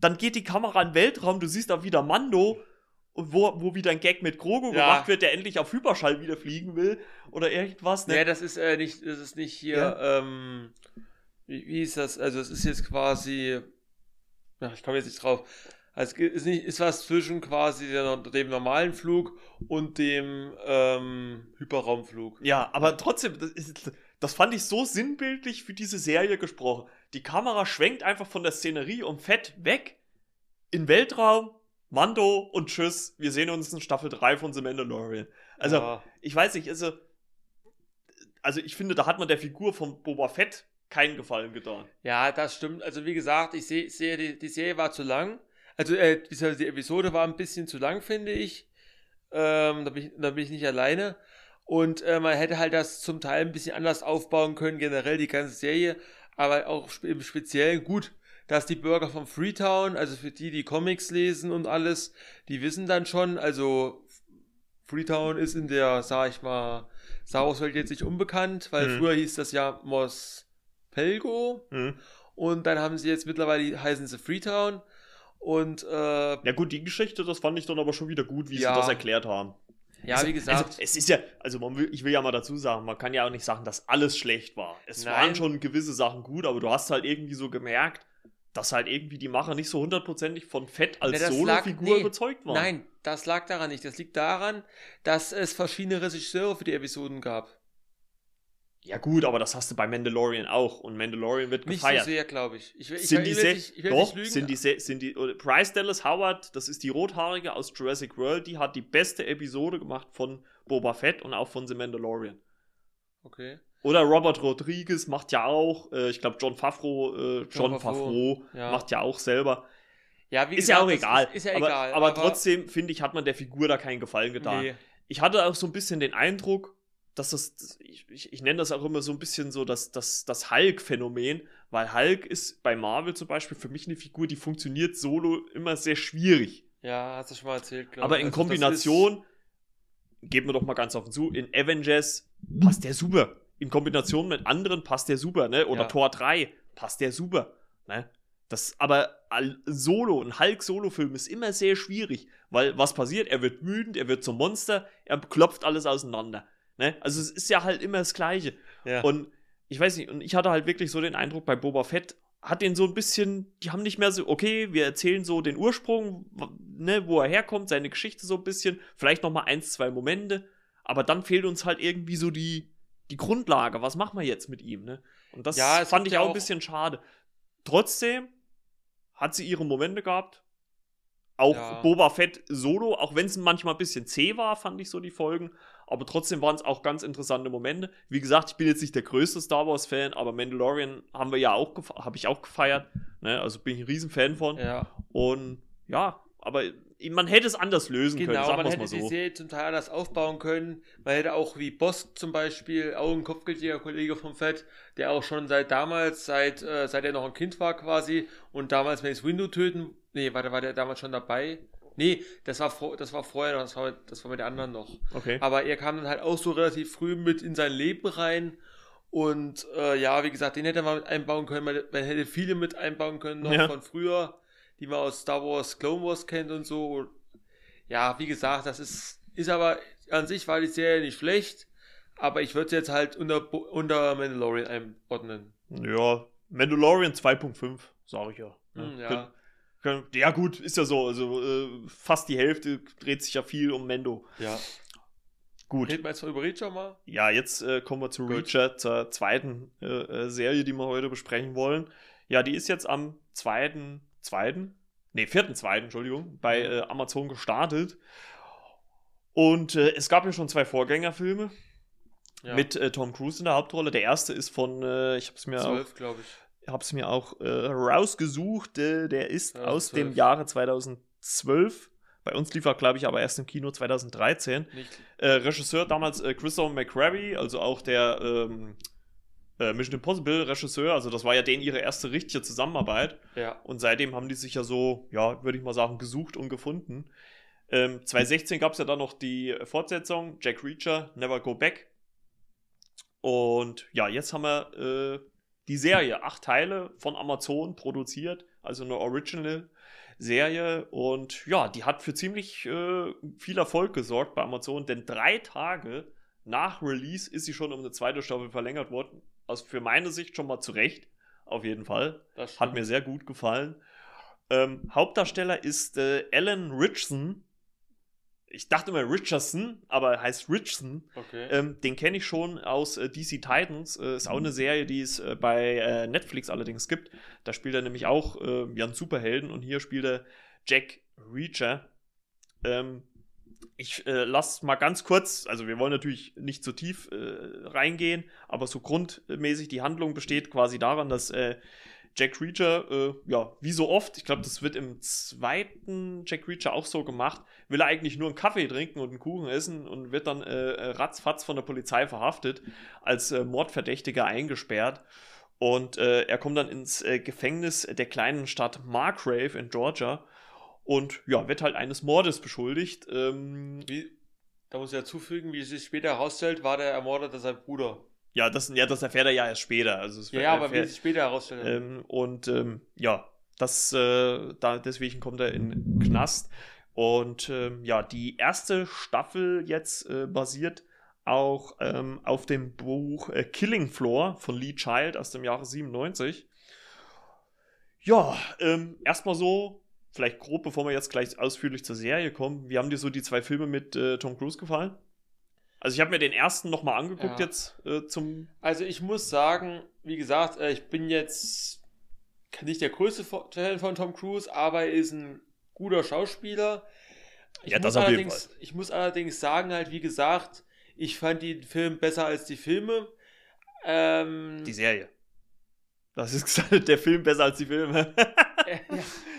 Dann geht die Kamera in den Weltraum, du siehst da wieder Mando, und wo, wo wieder ein Gag mit Grogu Ja. gemacht wird, der endlich auf Hyperschall wieder fliegen will oder irgendwas, ne? nee, das ist äh, nicht, das ist nicht hier, ähm, wie, wie ist das? Also, es ist jetzt quasi, ach, ich komme jetzt nicht drauf. Also, es ist nicht, ist was zwischen quasi der, dem normalen Flug und dem, ähm, Hyperraumflug. Ja, aber trotzdem, das, ist, das fand ich so sinnbildlich für diese Serie gesprochen. Die Kamera schwenkt einfach von der Szenerie und Fett weg in Weltraum, Mando und Tschüss. Wir sehen uns in Staffel 3 von The Mandalorian. Also, ja. ich weiß nicht, also, also ich finde, da hat man der Figur von Boba Fett keinen Gefallen getan. Ja, das stimmt. Also wie gesagt, ich sehe, sehe die, die Serie war zu lang. Also äh, die Episode war ein bisschen zu lang, finde ich. Ähm, da, bin ich da bin ich nicht alleine. Und äh, man hätte halt das zum Teil ein bisschen anders aufbauen können, generell die ganze Serie. Aber auch im Speziellen gut, dass die Bürger von Freetown, also für die, die Comics lesen und alles, die wissen dann schon, also Freetown ist in der, sag ich mal, Star Wars Welt jetzt nicht unbekannt, weil Mhm. früher hieß das ja Mos Pelgo. Und dann haben sie jetzt mittlerweile, heißen sie Freetown. Und äh, Ja gut, die Geschichte, das fand ich dann aber schon wieder gut, wie Ja. sie das erklärt haben. ja, also, wie gesagt, Also, es ist ja, also man will, ich will ja mal dazu sagen, man kann ja auch nicht sagen, dass alles schlecht war. Es Nein. waren schon gewisse Sachen gut, aber du hast halt irgendwie so gemerkt, dass halt irgendwie die Macher nicht so hundertprozentig von Fett als das Solo-Figur nee, überzeugt waren. nein, das lag daran nicht. Das liegt daran, dass es verschiedene Regisseure für die Episoden gab. Ja gut, aber das hast du bei Mandalorian auch und Mandalorian wird Nicht gefeiert. so sehr, glaube ich. Ich, ich, sind ich die nicht, ich doch, nicht sind die, sehr, sind die, Bryce Dallas Howard, das ist die Rothaarige aus Jurassic World, die hat die beste Episode gemacht von Boba Fett und auch von The Mandalorian. okay. Oder Robert Rodriguez macht ja auch, äh, ich glaube John Favreau, äh, John, John Favreau, ja. macht ja auch selber. Ja, wie Ist gesagt, ja auch egal. Ist, ist ja aber, egal. aber, trotzdem, finde ich, hat man der Figur da keinen Gefallen getan. Nee. Ich hatte auch so ein bisschen den Eindruck, dass das, ich, ich, ich nenne das auch immer so ein bisschen so das, das, das Hulk-Phänomen, weil Hulk ist bei Marvel zum Beispiel für mich eine Figur, die funktioniert solo immer sehr schwierig. Ja, hast du schon mal erzählt, glaube Aber ich. in Also Kombination, geben wir doch mal ganz offen zu, in Avengers passt der super. In Kombination mit anderen passt der super, ne? Oder Ja. Tor 3 passt der super, ne? Das, aber Solo, ein Hulk-Solo-Film ist immer sehr schwierig, weil was passiert? Er wird wütend, er wird zum Monster, er klopft alles auseinander. Ne? Also es ist ja halt immer das Gleiche. Ja. Und ich weiß nicht, und ich hatte halt wirklich so den Eindruck, bei Boba Fett hat den so ein bisschen, die haben nicht mehr so, okay, wir erzählen so den Ursprung, ne, wo er herkommt, seine Geschichte so ein bisschen, vielleicht noch mal eins, zwei Momente, aber dann fehlt uns halt irgendwie so die, die Grundlage, was machen wir jetzt mit ihm, ne? Und das Ja, fand ich auch ein bisschen schade. Trotzdem hat sie ihre Momente gehabt. Auch Ja. Boba Fett solo, auch wenn es manchmal ein bisschen zäh war, fand ich so die Folgen. Aber trotzdem waren es auch ganz interessante Momente. Wie gesagt, ich bin jetzt nicht der größte Star Wars-Fan, aber Mandalorian haben wir ja auch habe ich auch gefeiert. Ne? Also bin ich ein Riesenfan von. Ja. Und ja, aber man hätte es anders lösen können, Genau, man hätte mal die so. Serie zum Teil anders aufbauen können. Man hätte auch wie Boss zum Beispiel, auch ein Kopfgeldjäger-Kollege vom Fett, der auch schon seit damals, seit, äh, seit er noch ein Kind war quasi und damals Mace Window töten. Nee, warte, war der damals schon dabei? Nee, das war, das war vorher, noch, das war, das war mit der anderen noch. Okay. Aber er kam dann halt auch so relativ früh mit in sein Leben rein. Und äh, ja, wie gesagt, den hätte man mit einbauen können. Man, man hätte viele mit einbauen können, noch Ja. von früher, die man aus Star Wars, Clone Wars kennt und so. Ja, wie gesagt, das ist, ist aber an sich war die Serie nicht schlecht. Aber ich würde sie jetzt halt unter, unter Mandalorian einordnen. Ja, Mandalorian 2.5, sage ich ja. Hm, ja. Können- Ja, gut, ist ja so. Also äh, fast die Hälfte dreht sich ja viel um Mendo. Ja. Gut. Reden wir jetzt mal über Reacher mal? Ja, jetzt äh, kommen wir zu Gut. Reacher, zur zweiten äh, äh, Serie, die wir heute besprechen wollen. Ja, die ist jetzt am zweiten, zweiten, nee, vierten, zweiten, Entschuldigung, bei äh, Amazon gestartet. Und äh, es gab ja schon zwei Vorgängerfilme Ja. mit äh, Tom Cruise in der Hauptrolle. Der erste ist von, äh, ich habe es mir glaube ich. habe es mir auch äh, rausgesucht. Äh, der ist Ja, aus dem 12. Jahre 2012. Bei uns lief er, glaube ich, aber erst im Kino 2013. Nicht. Äh, Regisseur damals äh, Christopher McQuarrie, also auch der ähm, äh, Mission Impossible Regisseur. Also das war ja denen ihre erste richtige Zusammenarbeit. Ja. Und seitdem haben die sich ja so, ja, würde ich mal sagen, gesucht und gefunden. Ähm, 2016 gab es ja dann noch die Fortsetzung, Jack Reacher, Never Go Back. Und ja, jetzt haben wir äh, die Serie, acht Teile von Amazon produziert, also eine Original-Serie. Und ja, die hat für ziemlich äh, viel Erfolg gesorgt bei Amazon, denn drei Tage nach Release ist sie schon um eine zweite Staffel verlängert worden. Also für meine Sicht schon mal zurecht, auf jeden Fall. Das Hat mir sehr gut gefallen. Ähm, Hauptdarsteller ist äh, Alan Richardson. Ich dachte immer Richardson, aber er heißt Richardson. Okay. Ähm, den kenne ich schon aus äh, DC Titans. Äh, ist auch eine Serie, die es äh, bei äh, Netflix allerdings gibt. Da spielt er nämlich auch äh, ja, einen Superhelden und hier spielt er Jack Reacher. Ähm, ich äh, lasse mal ganz kurz, also wir wollen natürlich nicht zu tief äh, reingehen, aber so grundmäßig die Handlung besteht quasi daran, dass äh, Jack Reacher, äh, ja, wie so oft, ich glaube, das wird im zweiten Jack Reacher auch so gemacht, will er eigentlich nur einen Kaffee trinken und einen Kuchen essen und wird dann äh, ratzfatz von der Polizei verhaftet, als äh, Mordverdächtiger eingesperrt. Und äh, er kommt dann ins äh, Gefängnis der kleinen Stadt Margrave in Georgia und ja, wird halt eines Mordes beschuldigt. Ähm, Wie, da muss ich dazufügen, wie es sich später herausstellt, war der Ermordete sein Bruder. ja, das, ja, das erfährt er ja erst später. Also Ja, ja, aber wie sich später herausstellt. Ähm, und ähm, ja, das, äh, da, deswegen kommt er in den Knast. Und ähm, ja, die erste Staffel jetzt äh, basiert auch ähm, auf dem Buch äh, Killing Floor von Lee Child aus dem Jahre 97. Ja, ähm, erstmal so, vielleicht grob, bevor wir jetzt gleich ausführlich zur Serie kommen. Wie haben dir so die zwei Filme mit äh, Tom Cruise gefallen? Also ich habe mir den ersten nochmal angeguckt Ja. jetzt äh, zum Also ich muss sagen, wie gesagt, äh, ich bin jetzt nicht der größte Fan von Tom Cruise, aber er ist ein guter Schauspieler. Ich Ja, muss das auf jeden allerdings, Ich muss allerdings sagen, halt, wie gesagt, ich fand den Film besser als die Filme. Ähm, Die Serie. Das ist gesagt, der Film besser als die Filme. ja,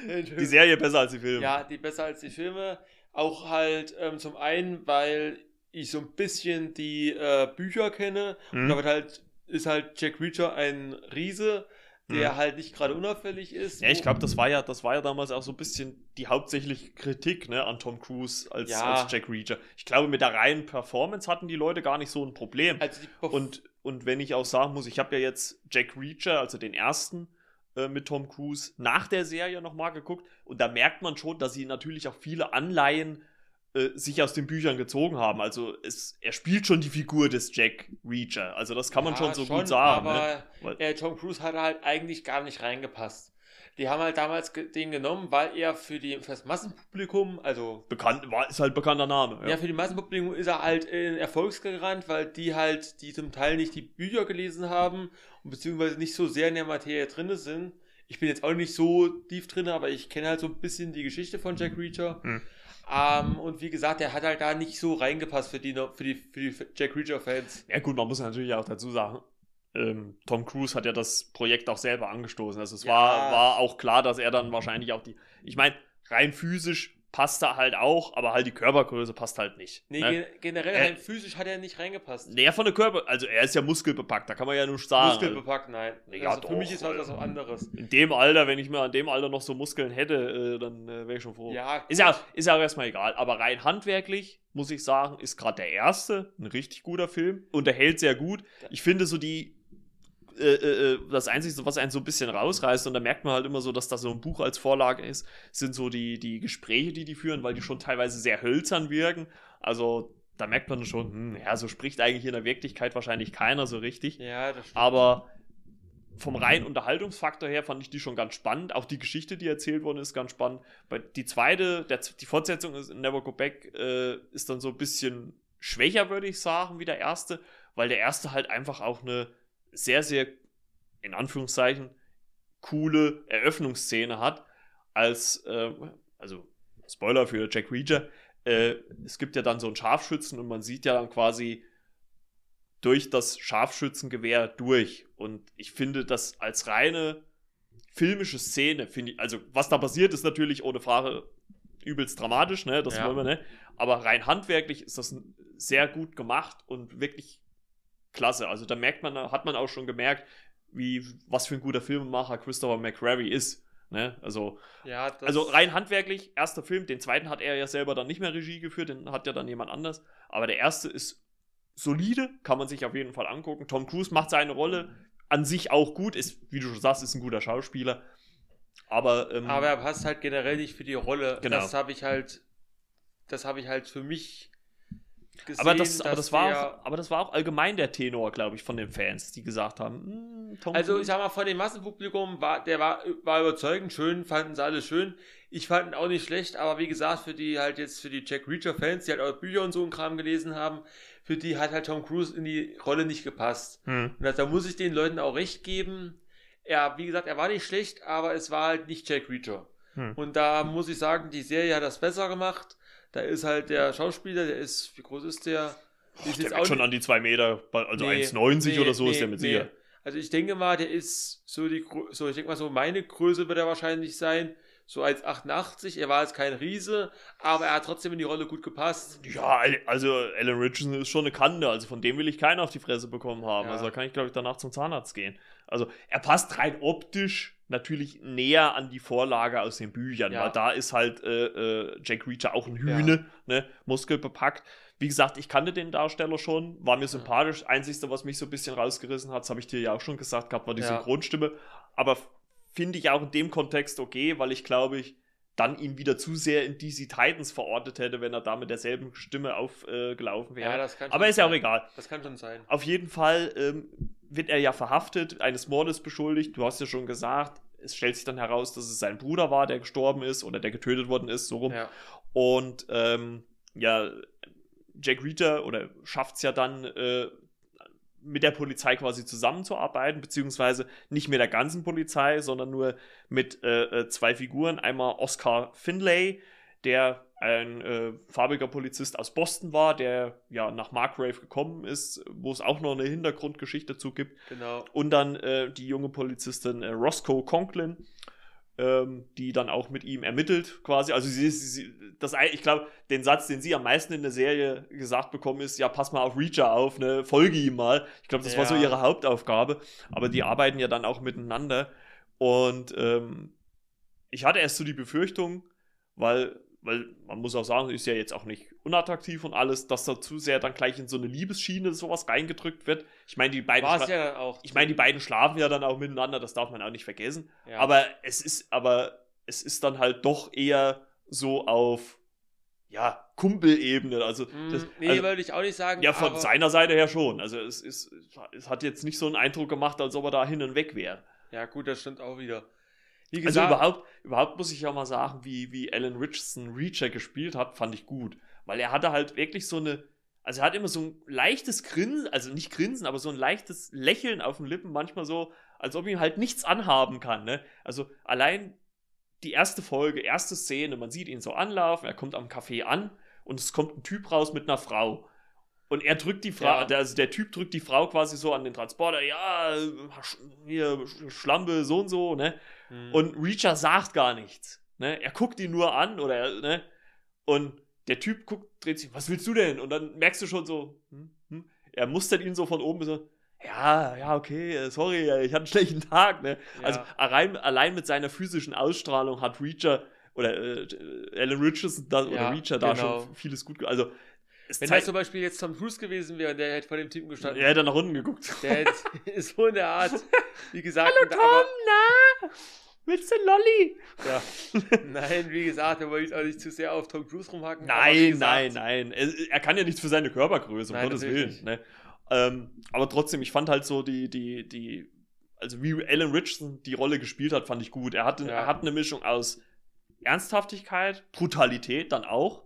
die Serie besser als die Filme. Ja, die besser als die Filme. Auch halt ähm, zum einen, weil ich so ein bisschen die äh, Bücher kenne. Und Mhm. damit halt ist halt Jack Reacher ein Riese, der Mhm. halt nicht gerade unauffällig ist. Ja, ich glaube, das war ja, das war ja damals auch so ein bisschen die hauptsächliche Kritik ne, an Tom Cruise als, Ja. als Jack Reacher. Ich glaube, mit der reinen Performance hatten die Leute gar nicht so ein Problem. also Und, und wenn ich auch sagen muss, ich habe ja jetzt Jack Reacher, also den ersten äh, mit Tom Cruise, nach der Serie nochmal geguckt. Und da merkt man schon, dass sie natürlich auch viele Anleihen äh, sich aus den Büchern gezogen haben. Also es, er spielt schon die Figur des Jack Reacher. Also das kann man Ja, schon so gut sagen. Aber ne? Äh, Tom Cruise hat halt eigentlich gar nicht reingepasst. Die haben halt damals den genommen, weil er für, die, für das Massenpublikum, also Bekannt, war, ist halt bekannter Name. ja. für die Massenpublikum ist er halt in Erfolgsgarant, weil die halt, die zum Teil nicht die Bücher gelesen haben beziehungsweise nicht so sehr in der Materie drin sind. Ich bin jetzt auch nicht so tief drin, aber ich kenne halt so ein bisschen die Geschichte von Jack Reacher. Hm. Ähm, und wie gesagt, der hat halt da nicht so reingepasst für die, für die, für die Jack Reacher-Fans. Ja gut, man muss natürlich auch dazu sagen, ähm, Tom Cruise hat ja das Projekt auch selber angestoßen. Also es Ja. war, war auch klar, dass er dann wahrscheinlich auch die. Ich meine, rein physisch passt er halt auch, aber halt die Körpergröße passt halt nicht. Nee, ne? gen generell Äh, rein physisch hat er nicht reingepasst. Nee, von der Körper, also er ist ja muskelbepackt, da kann man ja nur sagen. Muskelbepackt, nein. Ja, also für doch, mich ist halt was anderes. In dem Alter, wenn ich mir an dem Alter noch so Muskeln hätte, äh, dann äh, wäre ich schon froh. Ja, Ist ja, ist ja auch erstmal egal. Aber rein handwerklich, muss ich sagen, ist gerade der erste ein richtig guter Film. Unterhält sehr gut. Ich finde so die. Äh, äh, das Einzige, was einen so ein bisschen rausreißt, und da merkt man halt immer so, dass da so ein Buch als Vorlage ist, sind so die, die Gespräche, die die führen, weil die schon teilweise sehr hölzern wirken. Also da merkt man schon, hm, ja, so spricht eigentlich in der Wirklichkeit wahrscheinlich keiner so richtig. Ja, das stimmt. Aber vom reinen Unterhaltungsfaktor her fand ich die schon ganz spannend. Auch die Geschichte, die erzählt worden ist, ganz spannend. Weil die zweite, der, die Fortsetzung ist Never Go Back, äh, ist dann so ein bisschen schwächer, würde ich sagen, wie der erste, weil der erste halt einfach auch eine sehr, sehr, in Anführungszeichen, coole Eröffnungsszene hat, als, äh, also Spoiler für Jack Reacher, äh, es gibt ja dann so einen Scharfschützen und man sieht ja dann quasi durch das Scharfschützengewehr durch. Und ich finde das als reine filmische Szene, finde ich, also was da passiert, ist natürlich ohne Frage übelst dramatisch, ne? Das Ja. wollen wir, ne? Aber rein handwerklich ist das sehr gut gemacht und wirklich klasse. Also da merkt man, hat man auch schon gemerkt, wie, was für ein guter Filmemacher Christopher McQuarrie ist. Ne? Also, ja, also rein handwerklich, erster Film, den zweiten hat er ja selber dann nicht mehr Regie geführt, den hat ja dann jemand anders. Aber der erste ist solide, kann man sich auf jeden Fall angucken. Tom Cruise macht seine Rolle an sich auch gut, ist, wie du schon sagst, ist ein guter Schauspieler. Aber, ähm, Aber er passt halt generell nicht für die Rolle. Genau. Das habe ich halt, das habe ich halt für mich gesehen. aber, das, aber, das war der- auch, aber das war auch allgemein der Tenor, glaube ich, von den Fans, die gesagt haben, "Hm, Tom Also ich sag mal, von dem Massenpublikum war, der war, war überzeugend schön, fanden sie alle schön. Ich fand ihn auch nicht schlecht, aber wie gesagt, für die halt jetzt, für die Jack Reacher-Fans, die halt auch Bücher und so einen Kram gelesen haben, für die hat halt Tom Cruise in die Rolle nicht gepasst. Hm. Und das, da muss ich den Leuten auch recht geben. Er, wie gesagt, er war nicht schlecht, aber es war halt nicht Jack Reacher. Hm. Und da muss ich sagen, die Serie hat das besser gemacht. Da ist halt der Schauspieler, der ist, wie groß ist der? Och, der wird schon an die zwei Meter, also 1,90 nee, oder so ist nee, der mit nee. Sicherheit. Also ich denke mal, der ist so die, so ich denke mal so meine Größe wird er wahrscheinlich sein, so als 88. Er war jetzt kein Riese, aber er hat trotzdem in die Rolle gut gepasst. Ja, also Alan Richardson ist schon eine Kante, also von dem will ich keinen auf die Fresse bekommen haben. Ja. Also da kann ich, glaube ich, danach zum Zahnarzt gehen. Also er passt rein optisch natürlich näher an die Vorlage aus den Büchern, Ja. weil da ist halt äh, äh, Jack Reacher auch ein Hühne, ne, muskelbepackt. Wie gesagt, ich kannte den Darsteller schon, war mir sympathisch. Einzigste, was mich so ein bisschen rausgerissen hat, das habe ich dir ja auch schon gesagt gehabt, war die Ja. Synchronstimme. Aber finde ich auch in dem Kontext okay, weil ich glaube ich dann ihn wieder zu sehr in DC Titans verortet hätte, wenn er da mit derselben Stimme aufgelaufen äh, wäre. das kann Aber ist ja auch egal. Das kann schon sein. Auf jeden Fall ähm, wird er ja verhaftet, eines Mordes beschuldigt. Du hast ja schon gesagt, es stellt sich dann heraus, dass es sein Bruder war, der gestorben ist oder der getötet worden ist, so rum. Ja. Und ähm, ja, Jack Reacher oder schafft es ja dann äh, mit der Polizei quasi zusammenzuarbeiten, beziehungsweise nicht mit der ganzen Polizei, sondern nur mit äh, äh, zwei Figuren. Einmal Oscar Finlay, der ein äh, farbiger Polizist aus Boston war, der ja nach Margrave gekommen ist, wo es auch noch eine Hintergrundgeschichte zu gibt. Genau. Und dann äh, die junge Polizistin äh, Roscoe Conklin, ähm, die dann auch mit ihm ermittelt, quasi. Also sie, sie, sie das, ich glaube, den Satz, den sie am meisten in der Serie gesagt bekommen, ist, ja, pass mal auf Reacher auf, ne, folge ihm mal. Ich glaube, das war so Ja. ihre Hauptaufgabe. Aber die arbeiten ja dann auch miteinander. Und ähm, ich hatte erst so die Befürchtung, weil, weil man muss auch sagen, ist ja jetzt auch nicht unattraktiv und alles, dass da zu sehr dann gleich in so eine Liebesschiene sowas reingedrückt wird. Ich meine, die beiden War es schla- ja auch. ich meine, die beiden schlafen ja dann auch miteinander, das darf man auch nicht vergessen. Ja. Aber es ist, aber es ist dann halt doch eher so auf ja, Kumpelebene. Also, Mm, das, nee, also würde ich auch nicht sagen. ja, von seiner Seite her schon. Also es ist, es hat jetzt nicht so einen Eindruck gemacht, als ob er da hin und weg wäre. Ja, gut, das stimmt auch wieder. Wie Also gesagt, überhaupt, überhaupt muss ich ja mal sagen, wie, wie Alan Richardson Reacher gespielt hat, fand ich gut. Weil er hatte halt wirklich so eine, also er hat immer so ein leichtes Grinsen, also nicht Grinsen, aber so ein leichtes Lächeln auf den Lippen, manchmal so, als ob ihm halt nichts anhaben kann, ne? Also allein die erste Folge, erste Szene, man sieht ihn so anlaufen, er kommt am Café an und es kommt ein Typ raus mit einer Frau. Und er drückt die Frau, Ja. der, also der Typ drückt die Frau quasi so an den Transporter, ja, Sch- hier, Schlampe, so und so, ne? Hm. Und Reacher sagt gar nichts. Ne? Er guckt ihn nur an oder ne? Und der Typ guckt, dreht sich, was willst du denn? Und dann merkst du schon so, hm, hm. er mustert ihn so von oben so, ja, ja, okay, äh, sorry, äh, ich hatte einen schlechten Tag. Ne? Ja. Also allein, allein mit seiner physischen Ausstrahlung hat Reacher oder äh, Alan Richardson da, oder Ja, Reacher da genau. schon vieles gut. Also Wenn das zeigt, zum Beispiel jetzt Tom Cruise gewesen wäre, der hätte vor dem Typen gestanden. er hätte nach unten geguckt. Der hätte, ist so in der Art. Wie gesagt, Hallo Tom, aber, na? Willst du Lolli? ja. Nein, wie gesagt, wir wollen jetzt auch nicht zu sehr auf Tom Cruise rumhacken. Nein, gesagt, nein, nein. Er, er kann ja nichts für seine Körpergröße, um Nein, Gottes Willen. Ne? Ähm, aber trotzdem, ich fand halt so die, die, die, also wie Alan Richardson die Rolle gespielt hat, fand ich gut. Er hat, Ja. er hat eine Mischung aus Ernsthaftigkeit, Brutalität dann auch.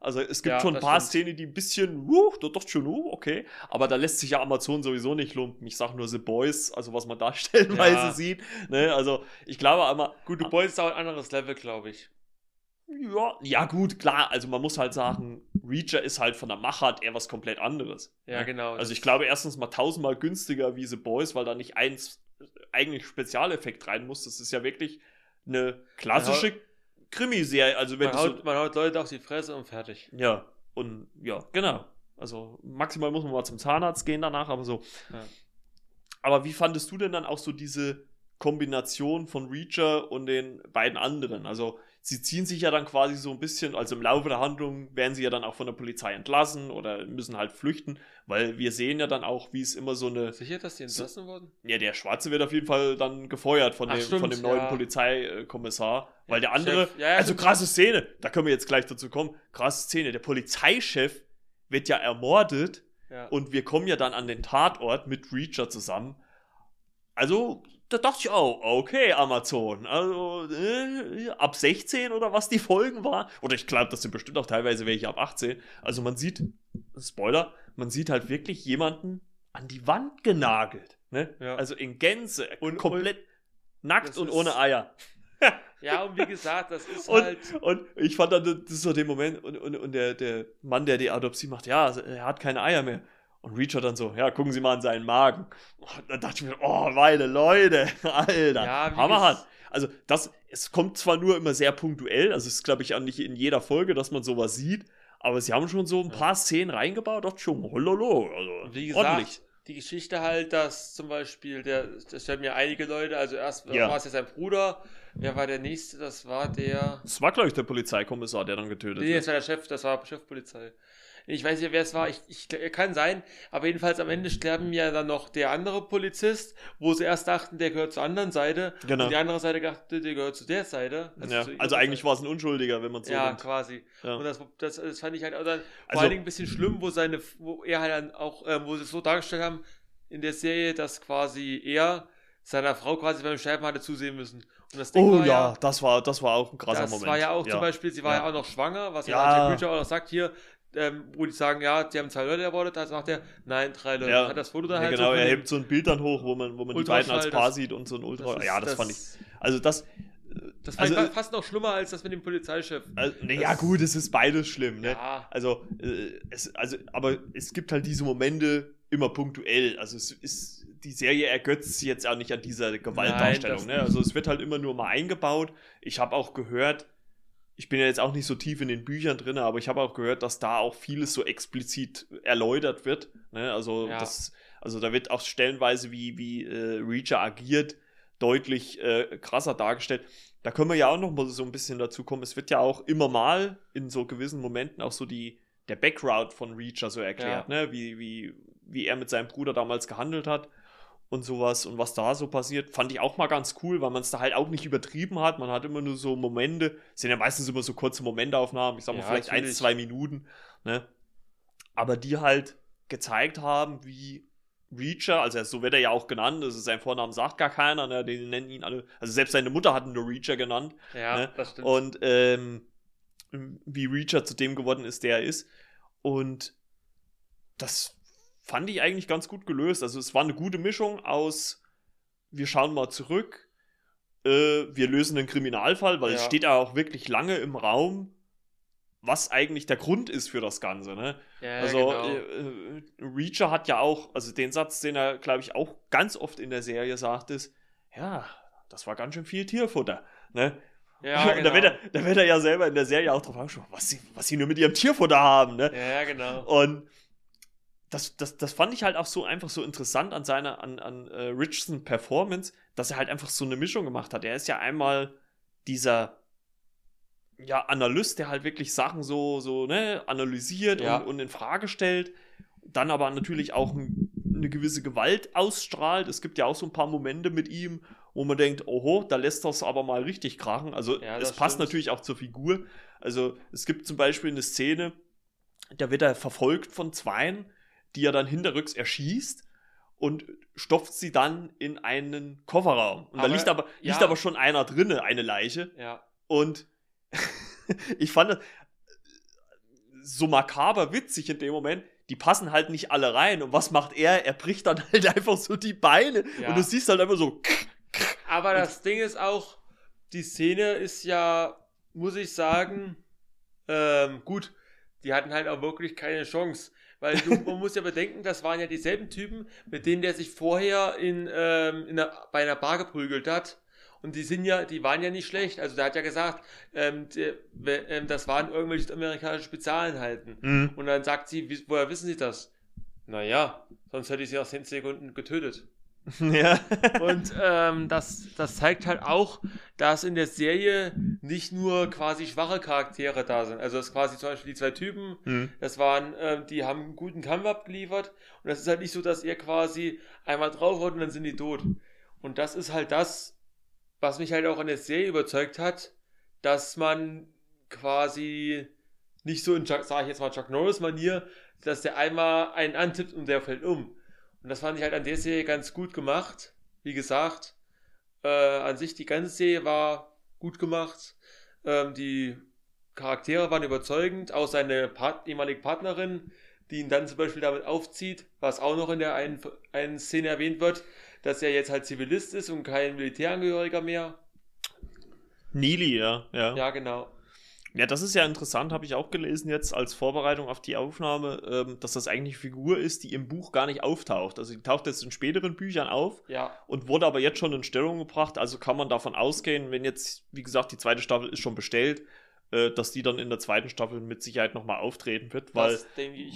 Also es gibt Ja, schon ein paar stimmt. Szenen, die ein bisschen, wuh, da ich schon, uh, okay. Aber da lässt sich ja Amazon sowieso nicht lumpen. Ich sag nur The Boys, also was man da stellenweise Ja. sieht. Ne? Also ich glaube einmal, Gut, du Boys ist auch ein anderes Level, glaube ich. ja, ja, gut, klar. Also man muss halt sagen, Reacher ist halt von der Machart eher was komplett anderes. Ja, Ne? genau. Also ich glaube erstens mal tausendmal günstiger wie The Boys, weil da nicht eins eigentlich Spezialeffekt rein muss. Das ist ja wirklich eine klassische Krimiserie. Also wenn man du so, haut, man haut Leute auf die Fresse und fertig. ja und ja genau. Also maximal muss man mal zum Zahnarzt gehen danach, aber so. Ja. Aber wie fandest du denn dann auch so diese Kombination von Reacher und den beiden anderen? Also sie ziehen sich ja dann quasi so ein bisschen, also im Laufe der Handlung werden sie ja dann auch von der Polizei entlassen oder müssen halt flüchten, weil wir sehen ja dann auch, wie es immer so eine, Sicher, dass die entlassen wurden? ja der Schwarze wird auf jeden Fall dann gefeuert von, Ach, dem, stimmt, von dem neuen ja. Polizeikommissar, weil der andere, ja, ja, also krasse Szene, da können wir jetzt gleich dazu kommen, krasse Szene, der Polizeichef wird ja ermordet und wir kommen ja dann an den Tatort mit Reacher zusammen. Also, da dachte ich auch, okay, Amazon. Also, äh, ab 16 oder was die Folgen waren. Oder ich glaube, das sind bestimmt auch teilweise welche ab 18. Also, man sieht, Spoiler, man sieht halt wirklich jemanden an die Wand genagelt. Ne? Ja. Also in Gänze, Und- komplett nackt das und ohne Eier. ja, und wie gesagt, das ist Und, halt. und ich fand dann, das ist so der Moment, und, und, und der, der Mann, der die Adoptie macht, ja, er hat keine Eier mehr. Und Richard dann so, ja, gucken Sie mal an seinen Magen. Und dann dachte ich mir, oh, meine Leute, Alter, Ja, hammerhart. Also das, es kommt zwar nur immer sehr punktuell, also es ist, glaube ich, auch nicht in jeder Folge, dass man sowas sieht, aber sie haben schon so ein Ja. paar Szenen reingebaut, dachte schon, hololo, also Wie gesagt, ordentlich. die Geschichte halt, dass zum Beispiel, der, das stellen mir einige Leute, also erst Ja. war es ja sein Bruder, wer war der nächste? Das war der. Das war, glaube ich, der Polizeikommissar, der dann getötet Nee, wird. das war der Chef, das war Chefpolizei. Ich weiß nicht, wer es war, ich, ich, kann sein, aber jedenfalls am Ende sterben ja dann noch der andere Polizist, wo sie erst dachten, der gehört zur anderen Seite Genau. und die andere Seite dachte, der gehört zu der Seite. ja, zu ihrer also eigentlich war es ein Unschuldiger, wenn man so Ja, nimmt. quasi. Ja. Und das, das, das fand ich halt dann vor Also- allen Dingen ein bisschen schlimm, wo seine, wo er halt dann auch, ähm, wo sie es so dargestellt haben in der Serie, dass quasi er seiner Frau quasi beim Sterben hatte zusehen müssen. Das Oh war ja, das war, das war auch ein krasser das Moment. war ja auch zum Beispiel, sie war ja, Ja. auch noch schwanger, was Ja. ja, Reacher auch noch sagt hier, ähm, wo die sagen, ja, die haben zwei Leute ermordet, da sagt er, nein, drei Leute. Ja. Hat das Foto dann Ja, halt genau, so er hebt so ein Bild dann hoch, wo man, wo man die beiden als Paar das- sieht und so ein Ultra. ist- ja, das, fand ich. Also das. Das also, ich fast noch schlimmer als das mit dem Polizeichef. also, nee, ja gut, es ist beides schlimm, ne? Ja. Also, äh, es, also, aber es gibt halt diese Momente immer punktuell. Also es ist, die Serie ergötzt sich jetzt auch nicht an dieser Gewaltdarstellung. das ne? Also es wird halt immer nur mal eingebaut. Ich habe auch gehört, ich bin ja jetzt auch nicht so tief in den Büchern drin, aber ich habe auch gehört, dass da auch vieles so explizit erläutert wird. Ne? Also, Ja. das, also da wird auch stellenweise, wie, wie äh, Reacher agiert, deutlich äh, krasser dargestellt. Da können wir ja auch noch mal so ein bisschen dazu kommen. Es wird ja auch immer mal in so gewissen Momenten auch so die, der Background von Reacher so erklärt, ne? wie, wie, wie er mit seinem Bruder damals gehandelt hat und sowas und was da so passiert, fand ich auch mal ganz cool, weil man es da halt auch nicht übertrieben hat. Man hat immer nur so Momente, es sind ja meistens immer so kurze Momentaufnahmen, ich sag mal Ja, vielleicht natürlich. ein, zwei Minuten, ne? Aber die halt gezeigt haben, wie Reacher, also so wird er ja auch genannt, ist sein Vornamen sagt gar keiner, ne? den nennen ihn alle, also selbst seine Mutter hat ihn nur Reacher genannt. Ja, ne? das stimmt. Und ähm, wie Reacher zu dem geworden ist, der er ist. Und das fand ich eigentlich ganz gut gelöst. Also es war eine gute Mischung aus, wir schauen mal zurück, äh, wir lösen einen Kriminalfall, weil Ja. es steht ja auch wirklich lange im Raum, was eigentlich der Grund ist für das Ganze. Ne? ja, Also genau. äh, äh, Reacher hat ja auch, also den Satz, den er, glaube ich, auch ganz oft in der Serie sagt, ist, ja, das war ganz schön viel Tierfutter. Ne? ja, und genau. da, wird er, da wird er ja selber in der Serie auch drauf angesprochen, was sie, was sie nur mit ihrem Tierfutter haben. Ne? ja, genau. Und das, das, das fand ich halt auch so einfach so interessant an seiner, an, an äh, Richardson Performance, dass er halt einfach so eine Mischung gemacht hat. Er ist ja einmal dieser ja, Analyst, der halt wirklich Sachen so, so ne, analysiert Ja. und, und in Frage stellt, dann aber natürlich auch ein, eine gewisse Gewalt ausstrahlt. Es gibt ja auch so ein paar Momente mit ihm, wo man denkt, oho, da lässt das aber mal richtig krachen. Also Ja, es passt stimmt. natürlich auch zur Figur. Also es gibt zum Beispiel eine Szene, da wird er verfolgt von Zweien, die er dann hinterrücks erschießt und stopft sie dann in einen Kofferraum. Und da Aber- liegt aber, ja. liegt aber schon einer drinne, eine Leiche. Ja, Und ich fand es so makaber witzig in dem Moment. Die passen halt nicht alle rein. Und was macht er? Er bricht dann halt einfach so die Beine. Ja. Und du siehst halt einfach so. aber das Ding ist auch, die Szene ist ja, muss ich sagen, ähm, gut, die hatten halt auch wirklich keine Chance. Weil du, man muss ja bedenken, das waren ja dieselben Typen, mit denen der sich vorher in, ähm, in der, bei einer Bar geprügelt hat. Und die sind ja, die waren ja nicht schlecht. Also der hat ja gesagt, ähm, der, we- ähm, das waren irgendwelche amerikanische Spezialeinheiten. Mhm. Und dann sagt sie, wie, woher wissen Sie das? Naja, sonst hätte ich sie nach 10 Sekunden getötet. ja. Und ähm, das, das zeigt halt auch, dass in der Serie nicht nur quasi schwache Charaktere da sind. Also das quasi zum Beispiel die zwei Typen, Mhm. das waren, ähm, die haben einen guten Kampf abgeliefert. Und das ist halt nicht so, dass er quasi einmal draufhaut und dann sind die tot. Und das ist halt das, was mich halt auch an der Serie überzeugt hat, dass man quasi nicht so in, Chuck- sag ich jetzt mal, Chuck Norris-Manier, dass der einmal einen antippt und der fällt um. Und das fand ich halt an der Serie ganz gut gemacht. Wie gesagt, äh, an sich die ganze Serie war gut gemacht. Ähm, die Charaktere waren überzeugend, auch seine Part ehemalige Partnerin, die ihn dann zum Beispiel damit aufzieht, was auch noch in der einen, einen Szene erwähnt wird, dass er jetzt halt Zivilist ist und kein Militärangehöriger mehr. Neely, ja. ja. Ja, genau. Ja, das ist ja interessant, habe ich auch gelesen jetzt als Vorbereitung auf die Aufnahme, ähm, dass das eigentlich eine Figur ist, die im Buch gar nicht auftaucht. Also die taucht jetzt in späteren Büchern auf Ja, und wurde aber jetzt schon in Stellung gebracht. Also kann man davon ausgehen, wenn jetzt, wie gesagt, die zweite Staffel ist schon bestellt, äh, dass die dann in der zweiten Staffel mit Sicherheit nochmal auftreten wird, weil,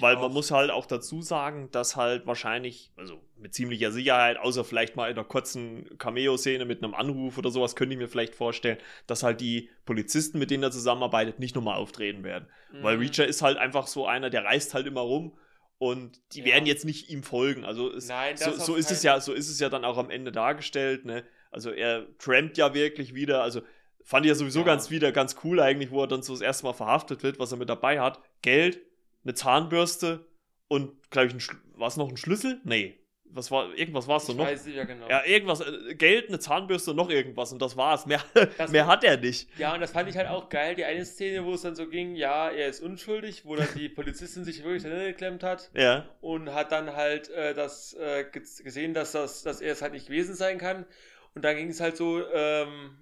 weil auch. man muss halt auch dazu sagen, dass halt wahrscheinlich, also mit ziemlicher Sicherheit, außer vielleicht mal in einer kurzen Cameo-Szene mit einem Anruf oder sowas, könnte ich mir vielleicht vorstellen, dass halt die Polizisten, mit denen er zusammenarbeitet, nicht nochmal auftreten werden. Weil Mhm. Reacher ist halt einfach so einer, der reist halt immer rum und die Ja. werden jetzt nicht ihm folgen. Also es, Nein, so, so ist es ja, so ist es ja dann auch am Ende dargestellt. Ne? Also er trampt ja wirklich wieder. Also fand ich ja sowieso Ja. ganz wieder ganz cool eigentlich, wo er dann so das erste Mal verhaftet wird, was er mit dabei hat. Geld, eine Zahnbürste und glaube ich, war es noch ein Schlüssel? Nee. Was war, irgendwas war es ich noch. weiß nicht mehr genau. Ja, irgendwas, äh, Geld, eine Zahnbürste und noch irgendwas und das war's. Mehr, Das- mehr hat er nicht. Ja, und das fand ich halt auch geil. Die eine Szene, wo es dann so ging, ja, er ist unschuldig, wo dann die Polizistin sich wirklich geklemmt hat Ja. und hat dann halt äh, das äh, ge- gesehen, dass, das, dass er es halt nicht gewesen sein kann. Und dann ging es halt so, ähm,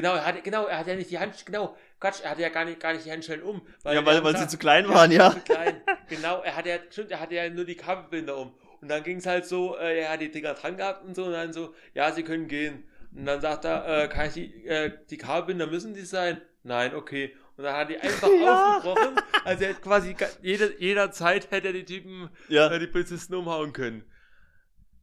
genau, er hat, genau, er hat ja nicht die Hand, genau, Quatsch, er hatte ja gar nicht, gar nicht die Handschellen um. ja, wir weil, weil sie zu klein waren, ja. zu klein. Genau, er hatte ja, stimmt, er hatte ja nur die Kabelbinder um. Und dann ging es halt so, äh, er hat die Dinger dran gehabt und so, und dann so, ja, sie können gehen. Und dann sagt er, äh, kann ich die, äh, die Kabelbinder müssen die sein? Nein, okay. Und dann hat er die einfach Ja. aufgebrochen. Also er hat quasi jede, jederzeit hätte er die Typen, Ja. äh, die Polizisten umhauen können.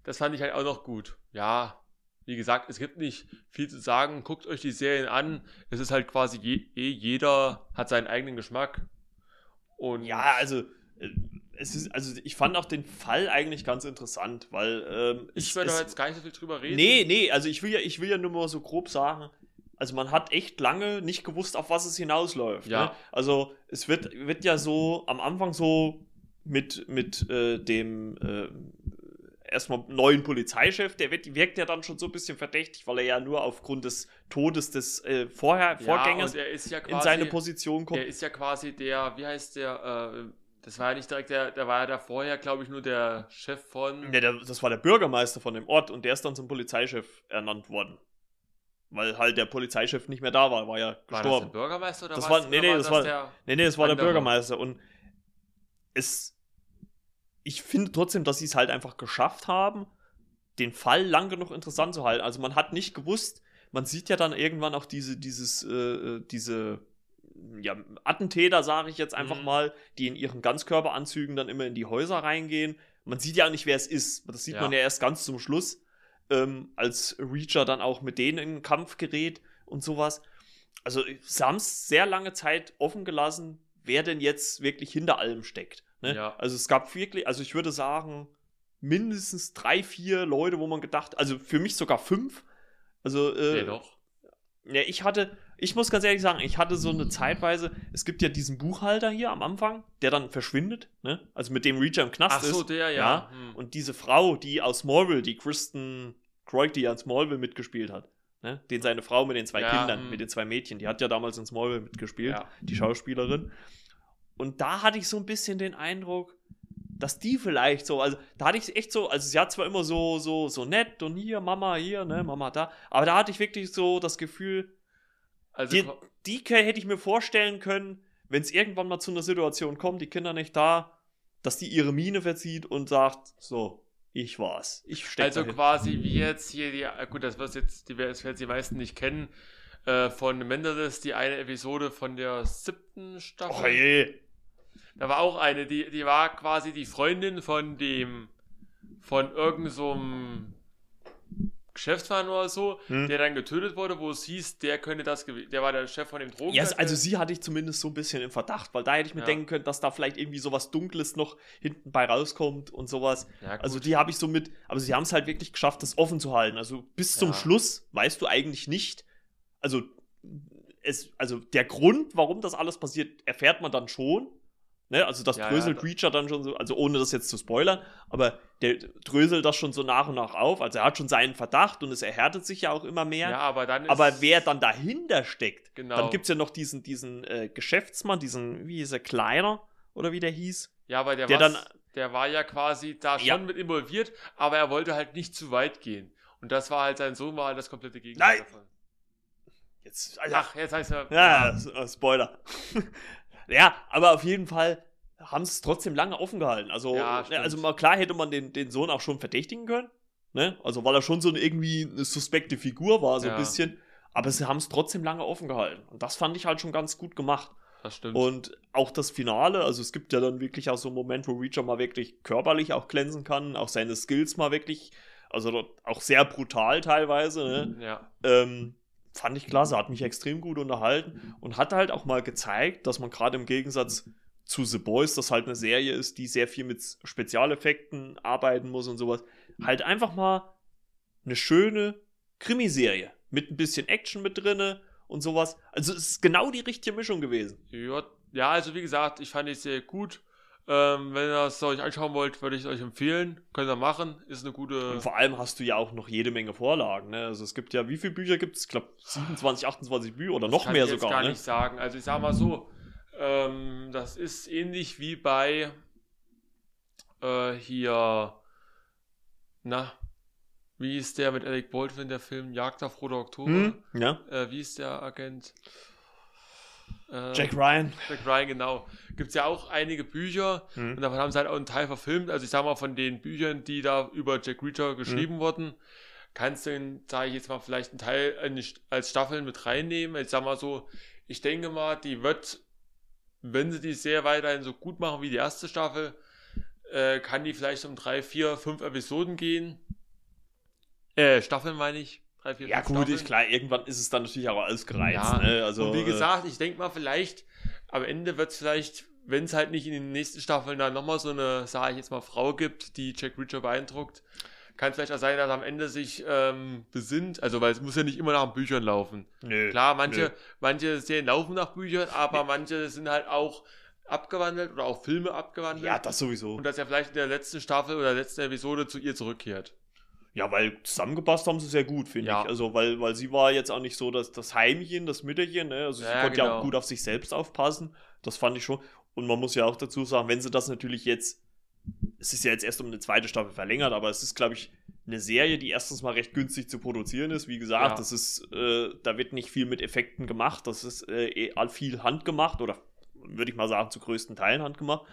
Das fand ich halt auch noch gut. Ja, wie gesagt, es gibt nicht viel zu sagen. Guckt euch die Serien an. Es ist halt quasi je, eh jeder hat seinen eigenen Geschmack. Und Ja, also äh, es ist, also ich fand auch den Fall eigentlich ganz interessant, weil ähm, ich es- werde es- jetzt gar nicht so viel drüber reden. Nee, nee, also ich will ja, ich will ja nur mal so grob sagen, also man hat echt lange nicht gewusst, auf was es hinausläuft. Ja. Ne? Also es wird, wird ja so am Anfang so mit, mit äh, dem äh, erstmal neuen Polizeichef, der wird, wirkt ja dann schon so ein bisschen verdächtig, weil er ja nur aufgrund des Todes des äh, Vorher, Vorgängers ja, ja in seine Position kommt. Er ist ja quasi der, wie heißt der, äh, das war ja nicht direkt der, der war ja da vorher, glaube ich, nur der Chef von. Ja, der, das war der Bürgermeister von dem Ort und der ist dann zum Polizeichef ernannt worden. Weil halt der Polizeichef nicht mehr da war, war ja gestorben. War das der Bürgermeister oder das war, nee, nee, das, war, der nee, nee, das war der Bürgermeister und es ich finde trotzdem, dass sie es halt einfach geschafft haben, den Fall lang genug interessant zu halten. Also man hat nicht gewusst, man sieht ja dann irgendwann auch diese, dieses, äh, äh diese ja, Attentäter, sage ich jetzt einfach mhm. mal, die in ihren Ganzkörperanzügen dann immer in die Häuser reingehen. Man sieht ja auch nicht, wer es ist. Das sieht ja. man ja erst ganz zum Schluss, ähm, als Reacher dann auch mit denen in den Kampf gerät und sowas. Also, sie haben es sehr lange Zeit offen gelassen, wer denn jetzt wirklich hinter allem steckt. Ne? Ja. Also es gab wirklich, also ich würde sagen, mindestens drei, vier Leute, wo man gedacht, also für mich sogar fünf. Also, äh, ja, doch. Ja, ich hatte, ich muss ganz ehrlich sagen, ich hatte so eine Zeitweise, es gibt ja diesen Buchhalter hier am Anfang, der dann verschwindet, ne? Also mit dem Reacher im Knast ist. Ach so, ist, der, ja. ja. Hm. Und diese Frau, die aus Smallville, die Kristen Croyd, die an Smallville mitgespielt hat, ne? Den seine Frau mit den zwei ja, Kindern, hm. mit den zwei Mädchen, die hat ja damals in Smallville mitgespielt, ja. die Schauspielerin. Und da hatte ich so ein bisschen den Eindruck, dass die vielleicht so, also da hatte ich echt so, also sie hat zwar immer so, so, so nett und hier, Mama hier, ne, Mama da, aber da hatte ich wirklich so das Gefühl, also die, die hätte ich mir vorstellen können, wenn es irgendwann mal zu einer Situation kommt, die Kinder nicht da, dass die ihre Miene verzieht und sagt, so, ich war's. Ich stecke Also dahin. quasi wie jetzt hier die, gut, das wird jetzt, die, das werden die meisten nicht kennen, äh, von Menderes, die eine Episode von der siebten Staffel. Oh je. Da war auch eine, die, die war quasi die Freundin von dem, von irgendeinem so Geschäftsmann oder so, hm. der dann getötet wurde, wo es hieß, der könnte das, der war der Chef von dem Drogen. Ja, also sie hatte ich zumindest so ein bisschen im Verdacht, weil da hätte ich mir ja. denken können, dass da vielleicht irgendwie sowas Dunkles noch hinten bei rauskommt und sowas. Ja, also die habe ich so mit, aber sie haben es halt wirklich geschafft, das offen zu halten. Also bis zum ja. Schluss weißt du eigentlich nicht, also es, also der Grund, warum das alles passiert, erfährt man dann schon. Ne? Also das ja, dröselt ja, Reacher dann schon so, also ohne das jetzt zu spoilern, aber der dröselt das schon so nach und nach auf. Also er hat schon seinen Verdacht und es erhärtet sich ja auch immer mehr. Ja, aber dann Aber wer dann dahinter steckt, genau. dann gibt es ja noch diesen, diesen äh, Geschäftsmann, diesen, wie ist er, Kleiner oder wie der hieß. Ja, aber der, der dann, der war ja quasi da schon ja. mit involviert, aber er wollte halt nicht zu weit gehen. Und das war halt sein Sohn, war halt das komplette Gegenteil davon. Jetzt, Alter. Ach, jetzt heißt er. Ja, ja. Spoiler. Ja, aber auf jeden Fall haben sie es trotzdem lange offen gehalten. Also, ja, ne, also mal klar hätte man den, den Sohn auch schon verdächtigen können. Ne? Also, weil er schon so eine, irgendwie eine suspekte Figur war, so ja. ein bisschen. Aber sie haben es trotzdem lange offen gehalten. Und das fand ich halt schon ganz gut gemacht. Das stimmt. Und auch das Finale, also es gibt ja dann wirklich auch so einen Moment, wo Reacher mal wirklich körperlich auch glänzen kann, auch seine Skills mal wirklich, also auch sehr brutal teilweise. Ne? Ja. Ähm, fand ich klasse, hat mich extrem gut unterhalten und hat halt auch mal gezeigt, dass man gerade im Gegensatz zu The Boys, das halt eine Serie ist, die sehr viel mit Spezialeffekten arbeiten muss und sowas, halt einfach mal eine schöne Krimiserie mit ein bisschen Action mit drinne und sowas. Also es ist genau die richtige Mischung gewesen. Ja, also wie gesagt, ich fand es sehr gut. Ähm, wenn ihr das euch anschauen wollt, würde ich es euch empfehlen. Könnt ihr machen. Ist eine gute. Und vor allem hast du ja auch noch jede Menge Vorlagen. Ne? Also es gibt ja, wie viele Bücher gibt es? Ich glaube 27, 28 Bücher oder noch mehr sogar. Ich kann gar ne? nicht sagen. Also ich sag mal so, ähm, das ist ähnlich wie bei äh, hier, na, wie ist der mit Alec Baldwin, der Film Jagd auf Roter Oktober? Hm, ja. Äh, wie ist der Agent? Äh, Jack Ryan. Jack Ryan, genau. Gibt es ja auch einige Bücher hm. und davon haben sie halt auch einen Teil verfilmt. Also ich sag mal, von den Büchern, die da über Jack Reacher geschrieben hm. wurden, kannst du, sage ich jetzt mal, vielleicht einen Teil als Staffeln mit reinnehmen. Ich sag mal so, ich denke mal, die wird, wenn sie die sehr weiterhin so gut machen wie die erste Staffel, äh, kann die vielleicht um drei, vier, fünf Episoden gehen. Äh, Staffeln meine ich drei, vier, Ja, gut, ich, klar, irgendwann ist es dann natürlich auch alles gereizt. Ja. Ne? Also, und wie äh, gesagt, ich denke mal, vielleicht am Ende wird es vielleicht, wenn es halt nicht in den nächsten Staffeln dann nochmal so eine, sage ich jetzt mal, Frau gibt, die Jack Reacher beeindruckt, kann es vielleicht auch sein, dass am Ende sich ähm, besinnt, also weil es muss ja nicht immer nach Büchern laufen. Nö, Klar, manche, nö. manche Serien laufen nach Büchern, aber manche sind halt auch abgewandelt oder auch Filme abgewandelt. Ja, das sowieso. Und dass er vielleicht in der letzten Staffel oder letzten Episode zu ihr zurückkehrt. Ja, weil zusammengepasst haben sie sehr gut, finde Ja. ich. Also, weil, weil sie war jetzt auch nicht so das, das Heimchen, das Mütterchen, ne? Also sie Ja, konnte ja genau. auch gut auf sich selbst aufpassen. Das fand ich schon. Und man muss ja auch dazu sagen, wenn sie das natürlich jetzt, es ist ja jetzt erst um eine zweite Staffel verlängert, aber es ist, glaube ich, eine Serie, die erstens mal recht günstig zu produzieren ist. Wie gesagt, Ja. das ist, äh, da wird nicht viel mit Effekten gemacht. Das ist äh, eh all- viel handgemacht oder würde ich mal sagen, zu größten Teilen handgemacht.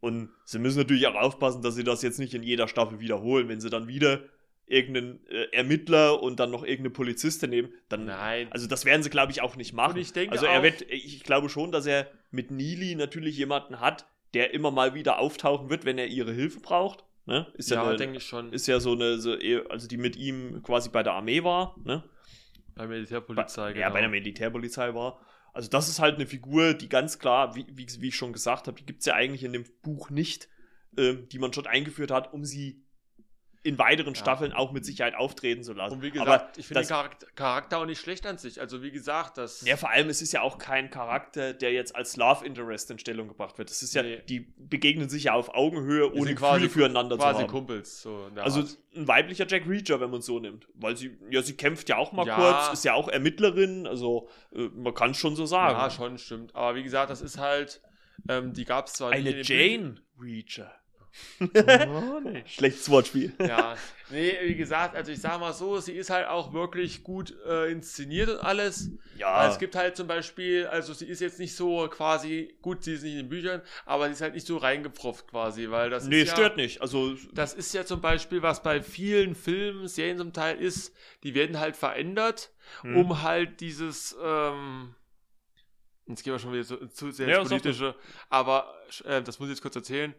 Und sie müssen natürlich auch aufpassen, dass sie das jetzt nicht in jeder Staffel wiederholen. Wenn sie dann wieder irgendeinen äh, Ermittler und dann noch irgendeine Polizistin nehmen, dann. Nein. Also das werden sie, glaube ich, auch nicht machen. Und ich denke also er wird, ich glaube schon, dass er mit Neely natürlich jemanden hat, der immer mal wieder auftauchen wird, wenn er ihre Hilfe braucht. Ne? Ist ja, ja, denke ich schon. ist ja so eine, so, eher- also die mit ihm quasi bei der Armee war, ne? bei Militärpolizei, bei, Ja, bei der Militärpolizei war. Also das ist halt eine Figur, die ganz klar, wie, wie, wie ich schon gesagt habe, die gibt es ja eigentlich in dem Buch nicht, ähm, die man schon eingeführt hat, um sie in weiteren Ja. Staffeln auch mit Sicherheit auftreten zu lassen. Und wie Aber gesagt, ich finde den Charakter, Charakter auch nicht schlecht an sich. Also wie gesagt, das. Ja, vor allem, es ist ja auch kein Charakter, der jetzt als Love Interest in Stellung gebracht wird. Das ist ja, Nee. die begegnen sich ja auf Augenhöhe, ohne quasi- Gefühle füreinander quasi zu haben. Kumpels. So Also Art. ein weiblicher Jack Reacher, wenn man es so nimmt. Weil sie, ja, sie kämpft ja auch mal Ja. kurz, ist ja auch Ermittlerin, also äh, man kann es schon so sagen. Ja, schon, stimmt. Aber wie gesagt, das ist halt. Ähm, die gab es zwar Eine Jane Reacher. Schlechtes Wortspiel. Ja, nee, wie gesagt, also ich sag mal so, sie ist halt auch wirklich gut äh, inszeniert und alles. Ja, Weil es gibt halt zum Beispiel, also sie ist jetzt nicht so quasi, gut, sie ist nicht in den Büchern, aber sie ist halt nicht so reingepfropft quasi, weil das nee, ist ja, stört nicht. Also, Das ist ja zum Beispiel, was bei vielen Filmen, Serien zum Teil ist, die werden halt verändert, hm. um halt dieses, ähm, jetzt gehen wir schon wieder so, zu sehr Ja, ins politische, aber äh, das muss ich jetzt kurz erzählen.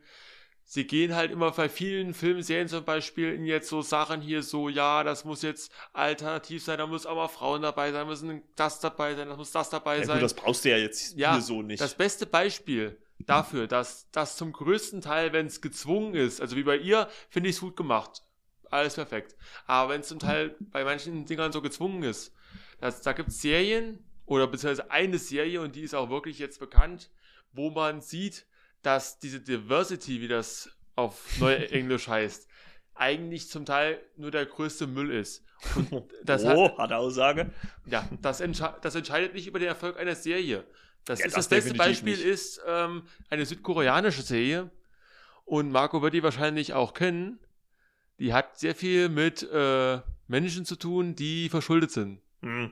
Sie gehen halt immer bei vielen Filmen, Serien zum Beispiel in jetzt so Sachen hier so, ja, das muss jetzt alternativ sein, da muss auch mal Frauen dabei sein, müssen das dabei sein, das muss das dabei ja, sein. gut, das brauchst du ja jetzt Ja, hier so nicht. Das beste Beispiel dafür, dass das zum größten Teil, wenn es gezwungen ist, also wie bei ihr, finde ich es gut gemacht. Alles perfekt. Aber wenn es zum Teil bei manchen Dingern so gezwungen ist, dass, da gibt es Serien oder beziehungsweise eine Serie und die ist auch wirklich jetzt bekannt, wo man sieht, dass diese Diversity, wie das auf Neuenglisch heißt, eigentlich zum Teil nur der größte Müll ist. Das hat, oh, hat Aussage. ja, das, entsche das entscheidet nicht über den Erfolg einer Serie. Das, Ja, ist das das, beste Beispiel nicht. ist ähm, eine südkoreanische Serie und Marco wird die wahrscheinlich auch kennen. Die hat sehr viel mit äh, Menschen zu tun, die verschuldet sind. Hm.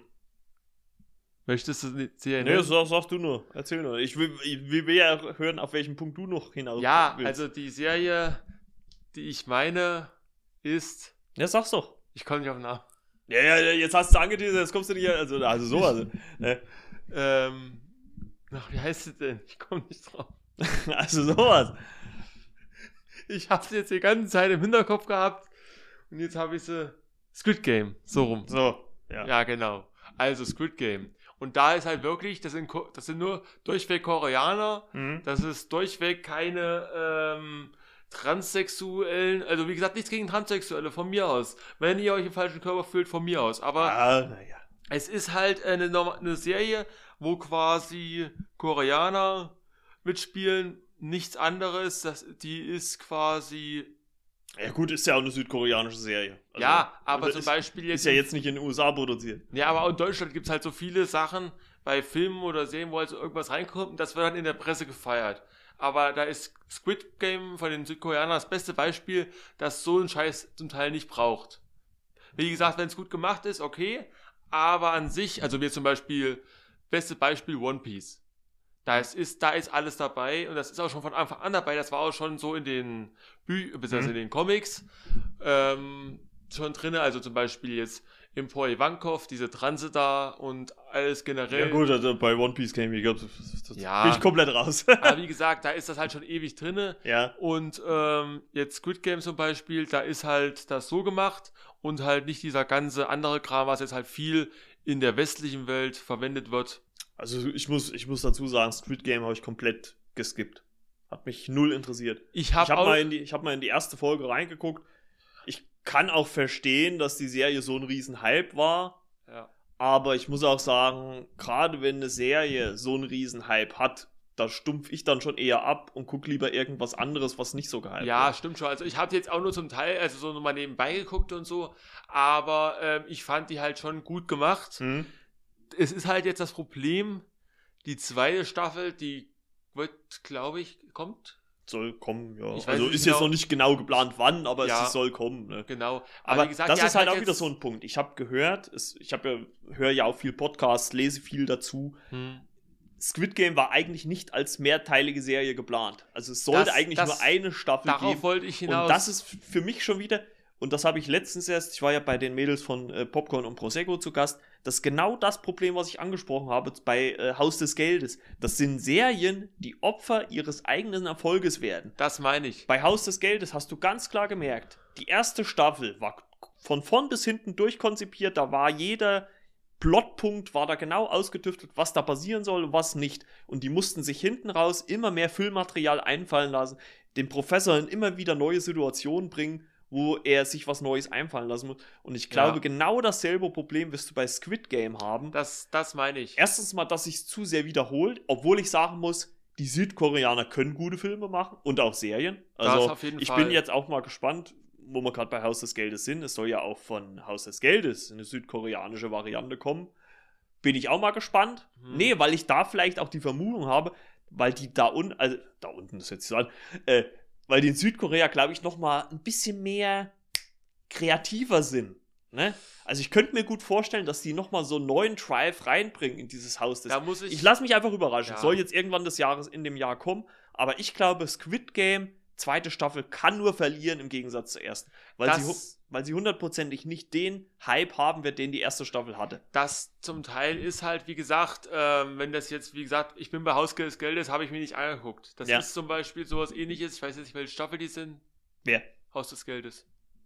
Möchtest du die Serie Nee, nennen? sag, sag du nur. Erzähl nur. Ich will, ich will ja hören, auf welchen Punkt du noch hinaus Ja, willst. also die Serie, die ich meine, ist. Ja, sag's doch. Ich komme nicht auf den Namen. Ja, ja, jetzt hast du angeteasert, jetzt kommst du nicht, also, also sowas. ne? Ähm, ach, wie heißt sie denn? Ich komme nicht drauf. Also sowas. Ich habe sie jetzt die ganze Zeit im Hinterkopf gehabt und jetzt habe ich sie. Squid Game, so rum. So, ja. Ja, genau. Also Squid Game. Und da ist halt wirklich, das sind, das sind nur durchweg Koreaner, Mhm. das ist durchweg keine ähm, Transsexuellen, also wie gesagt, nichts gegen Transsexuelle, von mir aus. Wenn ihr euch im falschen Körper fühlt, von mir aus. Aber Ah, naja. es ist halt eine, eine Serie, wo quasi Koreaner mitspielen, nichts anderes. Das, die ist quasi. Ja gut, ist ja auch eine südkoreanische Serie. Also, ja, aber das zum ist, Beispiel jetzt. Ist ja jetzt nicht in den USA produziert. Ja, aber auch in Deutschland gibt es halt so viele Sachen bei Filmen oder Serien, wo halt so irgendwas reinkommt und das wird dann in der Presse gefeiert. Aber da ist Squid Game von den Südkoreanern das beste Beispiel, dass so ein Scheiß zum Teil nicht braucht. Wie gesagt, wenn es gut gemacht ist, okay. Aber an sich, also wir zum Beispiel, beste Beispiel One Piece. Da ist, da ist alles dabei und das ist auch schon von Anfang an dabei. Das war auch schon so in den Bü beziehungsweise Mhm. in den Comics ähm, schon drin. Also zum Beispiel jetzt Impor Ivankov, diese Transe da und alles generell. Ja gut, also bei One Piece Game, ich glaube, Ja. bin ich komplett raus. Aber wie gesagt, da ist das halt schon ewig drinne. ja. Und ähm, jetzt Squid Game zum Beispiel, da ist halt das so gemacht und halt nicht dieser ganze andere Kram, was jetzt halt viel in der westlichen Welt verwendet wird. Also ich muss, ich muss dazu sagen, Squid Game habe ich komplett geskippt. Hat mich null interessiert. Ich habe auch, mal, in die- ich hab mal in die erste Folge reingeguckt. Ich kann auch verstehen, dass die Serie so ein riesen Hype war. ja, Aber ich muss auch sagen, gerade wenn eine Serie so einen riesen Hype hat, da stumpf ich dann schon eher ab und gucke lieber irgendwas anderes, was nicht so gehypt Ja, wird. stimmt schon. Also ich habe jetzt auch nur zum Teil, also so nochmal nebenbei geguckt und so, aber ähm, ich fand die halt schon gut gemacht. Hm? Es ist halt jetzt das Problem, die zweite Staffel, die wird, glaube ich, kommt. Soll kommen, ja. Ich Also ist genau- jetzt noch nicht genau geplant, wann, aber Ja. es soll kommen. Ne? Genau. Aber wie gesagt, das ist halt auch wieder so ein Punkt. Ich habe gehört, es, ich habe ja, höre ja auch viel Podcasts, lese viel dazu. Hm. Squid Game war eigentlich nicht als mehrteilige Serie geplant. Also es sollte Das- eigentlich das- nur eine Staffel Darauf geben. wollte ich hinaus. Und das ist für mich schon wieder, und das habe ich letztens erst, ich war ja bei den Mädels von äh, Popcorn und Prosecco zu Gast, das ist genau das Problem, was ich angesprochen habe bei äh, Haus des Geldes. Das sind Serien, die Opfer ihres eigenen Erfolges werden. das meine ich. Bei Haus des Geldes hast du ganz klar gemerkt, die erste Staffel war von vorn bis hinten durchkonzipiert, da war jeder Plotpunkt, war da genau ausgetüftelt, was da passieren soll und was nicht. Und die mussten sich hinten raus immer mehr Füllmaterial einfallen lassen, dem Professor in immer wieder neue Situationen bringen, wo er sich was Neues einfallen lassen muss. Und ich glaube, Ja. genau dasselbe Problem wirst du bei Squid Game haben. Das, das meine ich. Erstens mal, dass sich zu sehr wiederholt, obwohl ich sagen muss, die Südkoreaner können gute Filme machen und auch Serien. Das Also auf jeden ich Fall. bin jetzt auch mal gespannt, wo wir gerade bei Haus des Geldes sind. Es soll ja auch von Haus des Geldes eine südkoreanische Variante kommen. Bin ich auch mal gespannt. Hm. Nee, weil ich da vielleicht auch die Vermutung habe, weil die da unten, also da unten ist jetzt so an, äh, weil die in Südkorea, glaube ich, noch mal ein bisschen mehr kreativer sind. Ne? Also ich könnte mir gut vorstellen, dass die noch mal so einen neuen Drive reinbringen in dieses Haus des Da muss ich. ich lasse mich einfach überraschen. Ja. Soll jetzt irgendwann des Jahres in dem Jahr kommen. Aber ich glaube, Squid Game, zweite Staffel, kann nur verlieren im Gegensatz zur ersten. Weil, Das- sie, weil sie hundertprozentig nicht den Hype haben wird, den die erste Staffel hatte. das zum Teil ist halt, wie gesagt, ähm, wenn das jetzt, wie gesagt, ich bin bei Haus des Geldes, habe ich mir nicht angeguckt. Das Ja. ist zum Beispiel sowas ähnliches, ich weiß jetzt nicht, welche Staffel die sind. Wer? Haus des Geldes.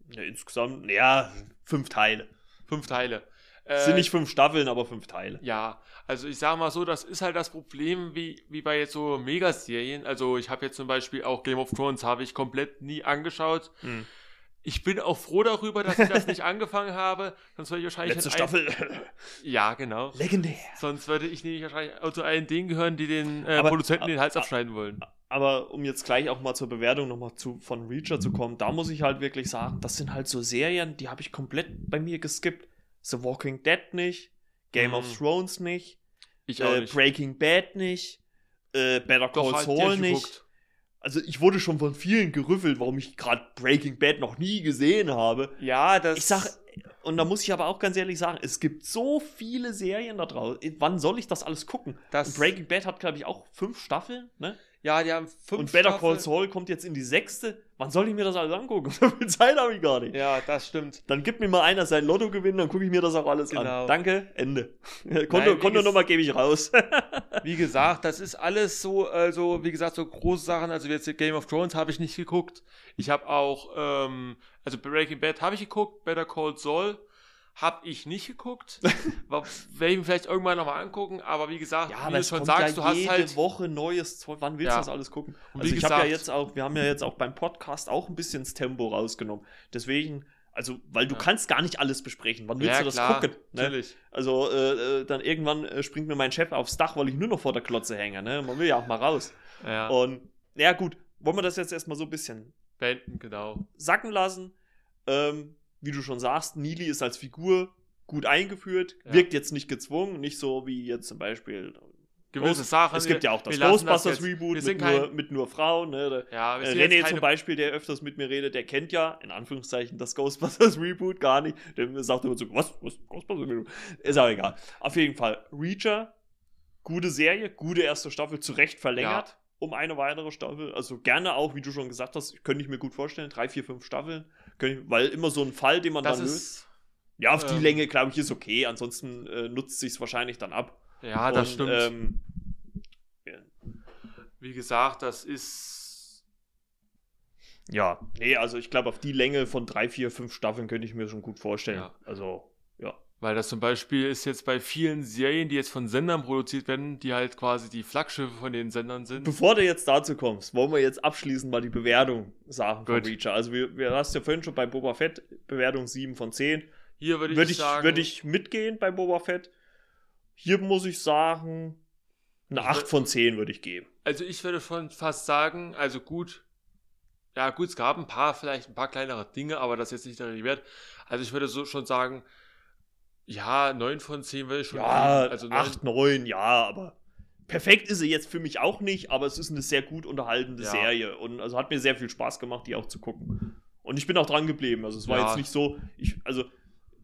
Ja, insgesamt, ja, fünf Teile. Fünf Teile. Es Äh, sind nicht fünf Staffeln, aber fünf Teile. Ja, also ich sage mal so, das ist halt das Problem, wie, wie bei jetzt so Megaserien. Also ich habe jetzt zum Beispiel auch Game of Thrones, habe ich komplett nie angeschaut. Hm. Ich bin auch froh darüber, dass ich das nicht angefangen habe. Sonst würde ich wahrscheinlich... Letzte Staffel. Ein, ja, genau. Legendär. Sonst würde ich nämlich wahrscheinlich auch zu allen denen gehören, die den äh, Aber- Produzenten den Hals abschneiden wollen. Aber um jetzt gleich auch mal zur Bewertung nochmal zu, von Reacher zu kommen, da muss ich halt wirklich sagen, das sind halt so Serien, die habe ich komplett bei mir geskippt. The Walking Dead nicht, Game Mhm. of Thrones nicht, äh, nicht. Breaking Bad nicht, äh, Better Call halt, Saul ich nicht. geguckt. Also ich wurde schon von vielen gerüffelt, warum ich gerade Breaking Bad noch nie gesehen habe. Ja, das... Ich sag, und da muss ich aber auch ganz ehrlich sagen, es gibt so viele Serien da draußen. Wann soll ich das alles gucken? Das- Und Breaking Bad hat, glaube ich, auch fünf Staffeln, ne? Ja, die haben fünf und Better Call. Saul kommt jetzt in die sechste. Wann soll ich mir das alles angucken? So viel Zeit habe ich gar nicht. Ja, das stimmt. Dann gibt mir mal einer sein Lotto gewinnen, dann gucke ich mir das auch alles Genau. an. Danke, Ende. Konto, wie Kontonummer gebe ich raus. Wie gesagt, das ist alles so, also wie gesagt, so große Sachen. Also jetzt Game of Thrones habe ich nicht geguckt. Ich habe auch, ähm, also Breaking Bad habe ich geguckt, Better Call Saul habe ich nicht geguckt. Werde ich mir vielleicht irgendwann nochmal angucken, aber wie gesagt, wie du schon sagst, du hast jede halt. Woche neues Zeug. Wann willst Ja. du das alles gucken? Und Also ich habe ja jetzt auch, wir haben ja jetzt auch beim Podcast auch ein bisschen das Tempo rausgenommen. Deswegen, also, weil du Ja. kannst gar nicht alles besprechen. Wann willst Ja, du das klar, gucken? Ne? natürlich. Also äh, äh, dann irgendwann äh, springt mir mein Chef aufs Dach, weil ich nur noch vor der Klotze hänge. Ne? Man will ja auch mal raus. Ja, Und ja gut, wollen wir das jetzt erstmal so ein bisschen beenden, genau. sacken lassen. Ähm, wie du schon sagst, Nili ist als Figur gut eingeführt, Ja. wirkt jetzt nicht gezwungen, nicht so wie jetzt zum Beispiel. Gewisse Ghost- Sachen. Es gibt ja auch das das Ghostbusters jetzt- Reboot mit nur, kein- mit nur Frauen. Ne? Ja, äh, René keine- zum Beispiel, der öfters mit mir redet, der kennt ja, in Anführungszeichen, das Ghostbusters Reboot gar nicht. Der sagt immer so, was, was, Ghostbusters Reboot? Ist auch egal. Auf jeden Fall, Reacher, gute Serie, gute erste Staffel, zu Recht verlängert um eine weitere Staffel. Also gerne auch, wie du schon gesagt hast, könnte ich mir gut vorstellen, drei, vier, fünf Staffeln. Weil immer so ein Fall, den man Das dann löst. Ja, auf die ähm, Länge, glaube ich, ist okay. Ansonsten äh, nutzt sich wahrscheinlich dann ab. Ja, das Und, stimmt. Ähm, Wie gesagt, das ist. ja, nee, also ich glaube, auf die Länge von drei, vier, fünf Staffeln könnte ich mir schon gut vorstellen. Ja. Also, ja. Weil das zum Beispiel ist jetzt bei vielen Serien, die jetzt von Sendern produziert werden, die halt quasi die Flaggschiffe von den Sendern sind. Bevor du jetzt dazu kommst, wollen wir jetzt abschließend mal die Bewertung sagen von. Reacher. Also, wir, wir hast ja vorhin schon bei Boba Fett Bewertung 7 von 10. Hier würde ich, Würde ich, sagen. würd ich mitgehen bei Boba Fett. Hier muss ich sagen, Eine Ich 8 wür- von 10 würde ich geben. Also ich würde schon fast sagen, also gut, ja gut, es gab ein paar, vielleicht ein paar kleinere Dinge, aber das ist jetzt nicht der wert. Also ich würde so schon sagen, ja, 9 von 10 würde ich schon Ja. Also 9, 8, 9, ja, aber perfekt ist sie jetzt für mich auch nicht, aber es ist eine sehr gut unterhaltende Ja. Serie und also hat mir sehr viel Spaß gemacht, die auch zu gucken. Und ich bin auch dran geblieben. Also es war Ja. jetzt nicht so, ich, also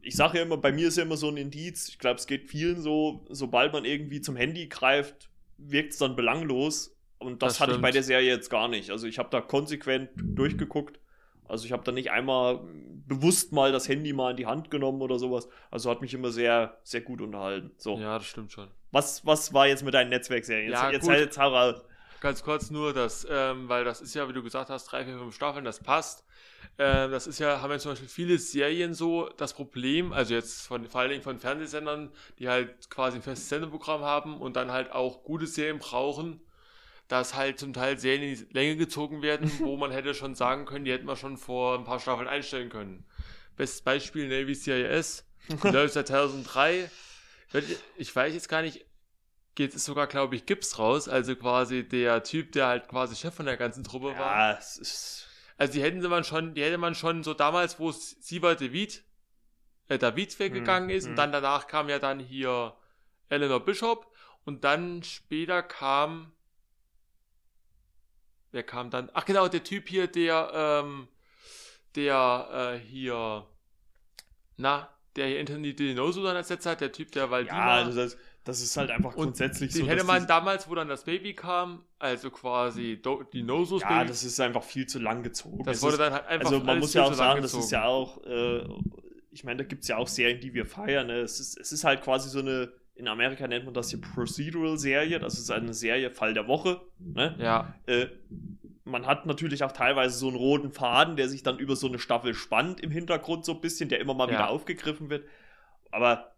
ich sage ja immer, bei mir ist ja immer so ein Indiz, ich glaube, es geht vielen so, sobald man irgendwie zum Handy greift, wirkt es dann belanglos. Und das, Das hatte ich bei stimmt. der Serie jetzt gar nicht. Also ich habe da konsequent durchgeguckt. Also ich habe da nicht einmal bewusst mal das Handy mal in die Hand genommen oder sowas. Also hat mich immer sehr, sehr gut unterhalten. So. ja, das stimmt schon. Was, was war jetzt mit deinen Netzwerkserien? Jetzt, Ja, jetzt, gut. jetzt hau raus. Ganz kurz nur, dass, ähm, weil das ist ja, wie du gesagt hast, drei, vier, fünf Staffeln, das passt. Ähm, das ist ja, haben ja zum Beispiel viele Serien so das Problem, also jetzt von, vor allen Dingen von Fernsehsendern, die halt quasi ein festes Sendeprogramm haben und dann halt auch gute Serien brauchen, dass halt zum Teil Serien in die Länge gezogen werden, wo man hätte schon sagen können, die hätten wir schon vor ein paar Staffeln einstellen können. Bestes Beispiel Navy CIS, läuft seit 2003. Ich weiß jetzt gar nicht, geht es sogar, glaube ich, Gips raus, also quasi der Typ, der halt quasi Chef von der ganzen Truppe war. Ja, es ist. Also die hätten sie man schon, die hätte man schon so damals, wo Siva David, äh, David weggegangen Hm, ist hm. und dann danach kam ja dann hier Eleanor Bishop und dann später kam, wer kam dann? Ach genau, der Typ hier, der, ähm, der äh, hier, na, der hier Anthony DiNoso dann ersetzt hat, der Typ, der Ja, Valdima. also das, das ist halt einfach Und grundsätzlich Den so. hätte man damals, wo dann das Baby kam, also quasi Do die Nosos ja, Baby, das ist einfach viel zu lang gezogen. das Es wurde ist, dann halt einfach also man muss ja auch sagen, das ist ja auch, äh, ich meine, da gibt es ja auch Serien, die wir feiern. Ne? Es, ist, es ist halt quasi so eine, in Amerika nennt man das hier Procedural-Serie, das ist eine Serie Fall der Woche. Ne? Ja, Äh, man hat natürlich auch teilweise so einen roten Faden, der sich dann über so eine Staffel spannt im Hintergrund so ein bisschen, der immer mal Ja. wieder aufgegriffen wird. Aber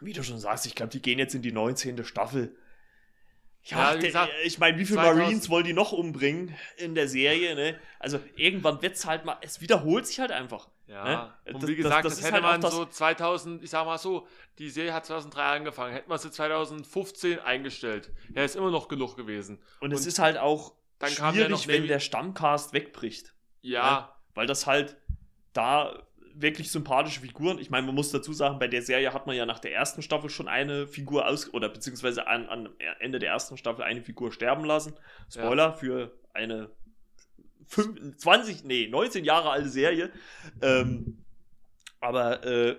wie du schon sagst, ich glaube, die gehen jetzt in die 19. Staffel. Ja, Ja, wie der, gesagt, ich meine, wie viele 2000 Marines wollen die noch umbringen in der Serie? Ne? Also irgendwann wird es halt mal, es wiederholt sich halt einfach. Ja. Ne? Und wie gesagt, das- das, das hätte halt man so 2000, ich sag mal so, die Serie hat 2003 angefangen, hätten wir sie 2015 eingestellt. Ja, ist immer noch genug gewesen. Und, es Und ist halt auch schwierig, ja wenn der Stammcast wegbricht. Ja, weil das halt da wirklich sympathische Figuren. Ich meine, man muss dazu sagen, bei der Serie hat man ja nach der ersten Staffel schon eine Figur aus oder beziehungsweise an, an Ende der ersten Staffel eine Figur sterben lassen. Spoiler für eine 5, 20, nee, 19 Jahre alte Serie. Ähm, aber äh,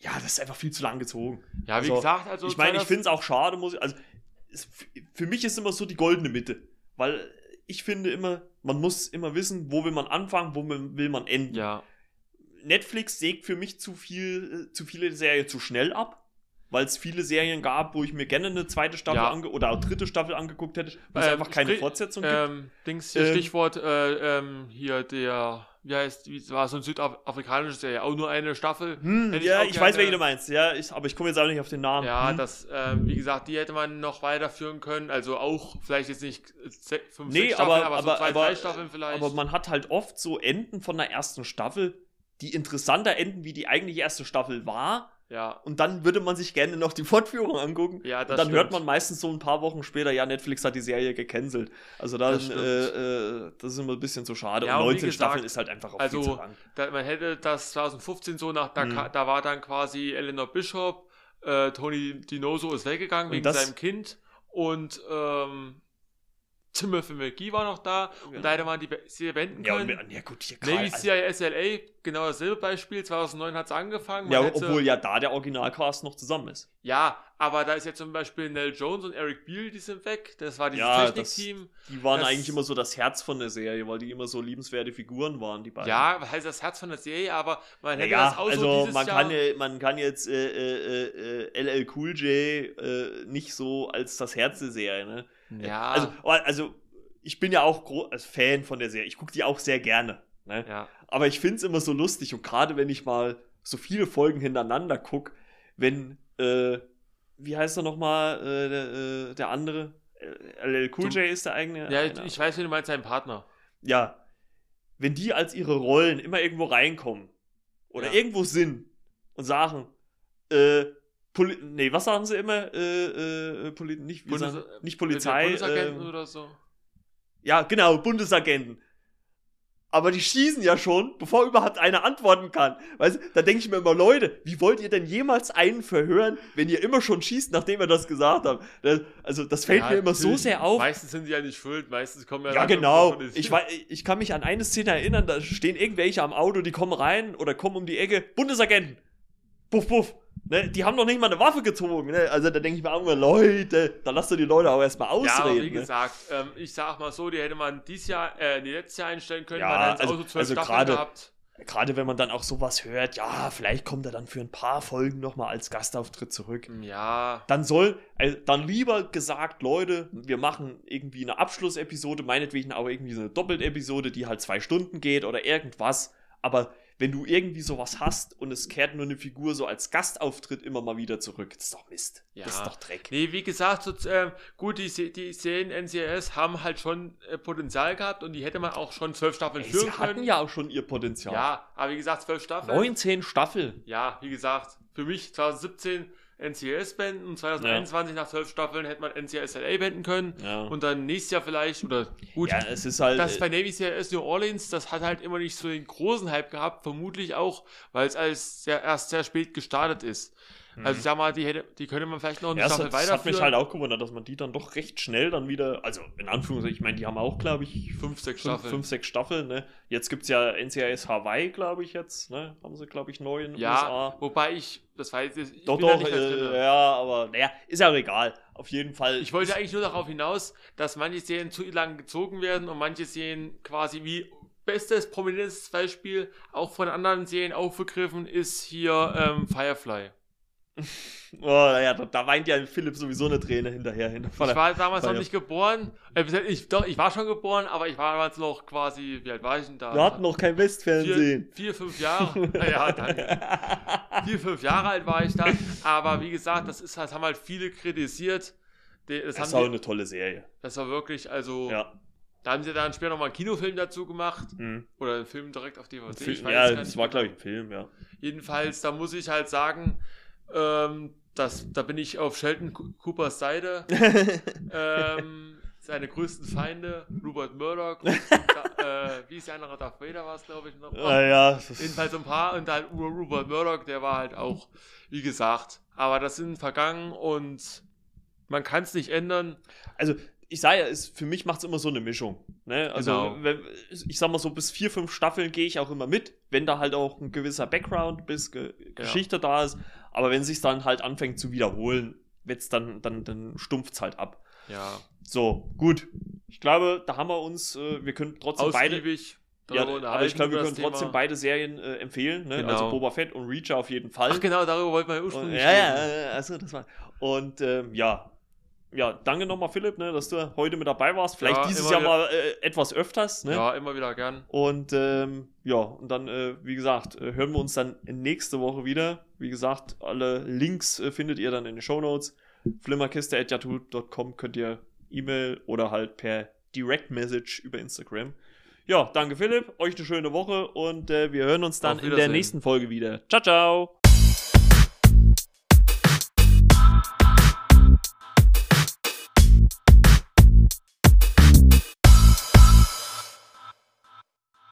ja, das ist einfach viel zu lang gezogen. ja, wie Also, gesagt, also ich meine, ich 2000 finde es auch schade, muss ich, also es, für mich ist immer so die goldene Mitte, weil ich finde immer, man muss immer wissen, wo will man anfangen, wo will man enden. ja, Netflix sägt für mich zu viel, äh, zu viele Serien zu schnell ab, weil es viele Serien gab, wo ich mir gerne eine zweite Staffel Ja. oder auch dritte Staffel angeguckt hätte, wo es Ähm, einfach keine Fortsetzung gibt. ähm, Dings hier, Ähm, Stichwort, äh, ähm, hier der, wie heißt, wie war so eine südafrikanische Serie, auch nur eine Staffel. Hm, ich ja, auch ich, weiß, welche du meinst. Ja, ich, aber ich komme jetzt auch nicht auf den Namen. Ja, Hm. das, ähm, wie gesagt, die hätte man noch weiterführen können. Also auch vielleicht jetzt nicht fünf, Nee, Staffeln, aber- aber, so zwei, aber- drei Staffeln vielleicht. Aber man hat halt oft so Enden von der ersten Staffel, die interessanter enden, wie die eigentliche erste Staffel war. Ja, Und dann würde man sich gerne noch die Fortführung angucken. ja, Und das dann hört stimmt. man meistens so ein paar Wochen später, ja, Netflix hat die Serie gecancelt. Also dann, Das äh, äh, das ist immer ein bisschen zu schade. Ja, und und wie 19 gesagt, Staffeln ist halt einfach auch also, viel zu lang. Da, man hätte das 2015 so nach, da, Mhm. da war dann quasi Eleanor Bishop, äh, Tony Dinoso ist weggegangen Und wegen das- seinem Kind und ähm, Timothy McGee war noch da und da hätte man die Serie wenden Ja, und, können. ja gut, hier Navy gerade- CIS LA, genau dasselbe Beispiel, 2009 hat es angefangen. ja, hätte- obwohl ja da der Originalcast noch zusammen ist. Ja, aber da ist jetzt zum Beispiel Nell Jones und Eric Beale, die sind weg. Das war dieses Ja, Technikteam. Die waren Das- eigentlich immer so das Herz von der Serie, weil die immer so liebenswerte Figuren waren, die beiden. Ja, was heißt das Herz von der Serie, aber man hätte Ja, das auch also so dieses man Jahr. kann, ja, man kann jetzt äh, äh, äh, LL Cool J äh, nicht so als das Herz der Serie, ne? Ja, Also, also ich bin ja auch gro- als Fan von der Serie. Ich gucke die auch sehr gerne. Ne? ja. Aber ich finde es immer so lustig und gerade wenn ich mal so viele Folgen hintereinander gucke, wenn, äh, wie heißt er nochmal, äh, der, äh, der andere? LL Cool Zum- J ist der eigene. Ja, einer. ich weiß, wie du meinst, sein Partner. ja, wenn die als ihre Rollen immer irgendwo reinkommen oder Ja. irgendwo sind und sagen, äh, Poli nee, was sagen sie immer? Äh, äh, Poli nicht, Bundes- sagen, nicht Polizei. Bundesagenten ähm, oder so. ja, genau, Bundesagenten. Aber die schießen ja schon, bevor überhaupt einer antworten kann. Weißt du, da denke ich mir immer, Leute, wie wollt ihr denn jemals einen verhören, wenn ihr immer schon schießt, nachdem ihr das gesagt habt? Das, also, das fällt Ja, mir immer so sehr auf. Meistens sind die ja nicht schuld, meistens kommen ja Ja, genau. Ich, ich kann mich an eine Szene erinnern, da stehen irgendwelche am Auto, die kommen rein oder kommen um die Ecke. Bundesagenten. Puff, puff. Ne, die haben doch nicht mal eine Waffe gezogen. Ne? Also da denke ich mir auch immer, Leute, da lasst ihr die Leute auch erstmal ausreden. Ja, wie ne? gesagt, ähm, ich sag mal so, die hätte man dieses Jahr, äh, nee, letztes Jahr einstellen können, Ja, weil dann hätte also- auch so zwölf also Staffeln gerade- gehabt. Gerade wenn man dann auch sowas hört, ja, vielleicht kommt er dann für ein paar Folgen nochmal als Gastauftritt zurück. Ja, Dann soll, also dann lieber gesagt, Leute, wir machen irgendwie eine Abschlussepisode, meinetwegen auch irgendwie so eine Doppeltepisode, die halt zwei Stunden geht oder irgendwas. Aber wenn du irgendwie sowas hast und es kehrt nur eine Figur so als Gastauftritt immer mal wieder zurück, das ist doch Mist. Das ist Ja. doch Dreck. Nee, wie gesagt, so, ähm, gut, die, die Serien NCIS haben halt schon äh, Potenzial gehabt und die hätte man auch schon zwölf Staffeln Ey, führen sie hatten können. ja auch schon ihr Potenzial. ja, aber wie gesagt, zwölf Staffeln. 19 Staffeln. Ja, wie gesagt, für mich 2017 NCIS beenden und 2021 nach zwölf Staffeln hätte man NCIS LA beenden können. Ja. Und dann nächstes Jahr vielleicht, oder gut, ja, es ist halt. das äh, bei Navy CIS New Orleans, das hat halt immer nicht so den großen Hype gehabt, vermutlich auch, weil es als sehr, erst sehr spät gestartet ist. Also ich sag mal, die, hätte, die könnte man vielleicht noch eine Mhm. Ja, Staffel hat, es hat mich halt auch gewundert, dass man die dann doch recht schnell dann wieder, also in Anführungszeichen, ich meine, die haben auch, glaube ich, fünf, sechs fünf, Staffeln. fünf, sechs Staffeln. Ne? Jetzt gibt es ja NCIS Hawaii, glaube ich, jetzt. Ne? Haben sie, glaube ich, neu in den ja, USA. wobei ich, das weiß ich, ich Doch, bin da doch, nicht äh, ja, aber naja, ist ja auch egal. Auf jeden Fall. Ich wollte eigentlich nur darauf hinaus, dass manche Serien zu lang gezogen werden und manche Serien quasi wie bestes, prominentes Beispiel, auch von anderen Serien aufgegriffen, ist hier ähm, Firefly. Oh, ja, da, da weint ja Philipp sowieso eine Träne hinterher. hinter- Ich war damals noch nicht geboren. Äh, ich, doch, ich war schon geboren, aber ich war damals noch quasi, wie alt war ich denn da? Wir hatten noch kein vier, Westfernsehen. vier, fünf Jahre. naja, danke. Vier, fünf Jahre alt war ich da. Aber wie gesagt, das ist halt, haben halt viele kritisiert. Das, Das auch die, eine tolle Serie. das war wirklich, also, Ja. da haben sie dann später nochmal einen Kinofilm dazu gemacht. Mhm. Oder einen Film direkt auf DVD. Film, ich weiß ja, das war, glaube ich, ein Film, ja. Jedenfalls, da muss ich halt sagen, ähm, das, da bin ich auf Sheldon Co- Coopers Seite. ähm, seine größten Feinde, Rupert Murdoch. Und, äh, wie ist der andere? Darth Vader war es, glaube ich, noch. Ah, ja, ist- Jedenfalls ein paar. Und dann Ru- Rupert Murdoch, der war halt auch, wie gesagt. Aber das sind vergangen und man kann es nicht ändern. also ich sage ja, es, für mich macht es immer so eine Mischung. Ne? Also Genau. wenn, ich sag mal so, bis vier, fünf Staffeln gehe ich auch immer mit, wenn da halt auch ein gewisser Background bis Ge Geschichte da ist. Aber wenn sich dann halt anfängt zu wiederholen, wird's dann, dann, dann stumpft es halt ab. Ja, So, gut. Ich glaube, da haben wir uns, äh, wir können trotzdem beide. ausgiebig. Ja, aber ich glaube, wir können trotzdem Thema. beide Serien äh, empfehlen. Ne? Genau. Also Boba Fett und Reacher auf jeden Fall. Ach genau, darüber wollten wir ja Und, ursprünglich ja, ja, reden. äh, also das war. Und ähm, ja. Ja, danke nochmal, Philipp, ne, dass du heute mit dabei warst. Vielleicht Ja, dieses Jahr wieder. mal äh, etwas öfters. Ne? Ja, immer wieder gern. Und ähm, ja, und dann, äh, wie gesagt, äh, hören wir uns dann nächste Woche wieder. Wie gesagt, alle Links äh, findet ihr dann in den Shownotes. flimmerkiste.yahoo.com könnt ihr E-Mail oder halt per Direct Message über Instagram. Ja, danke Philipp, euch eine schöne Woche und äh, wir hören uns dann in der nächsten Folge wieder. Ciao, ciao!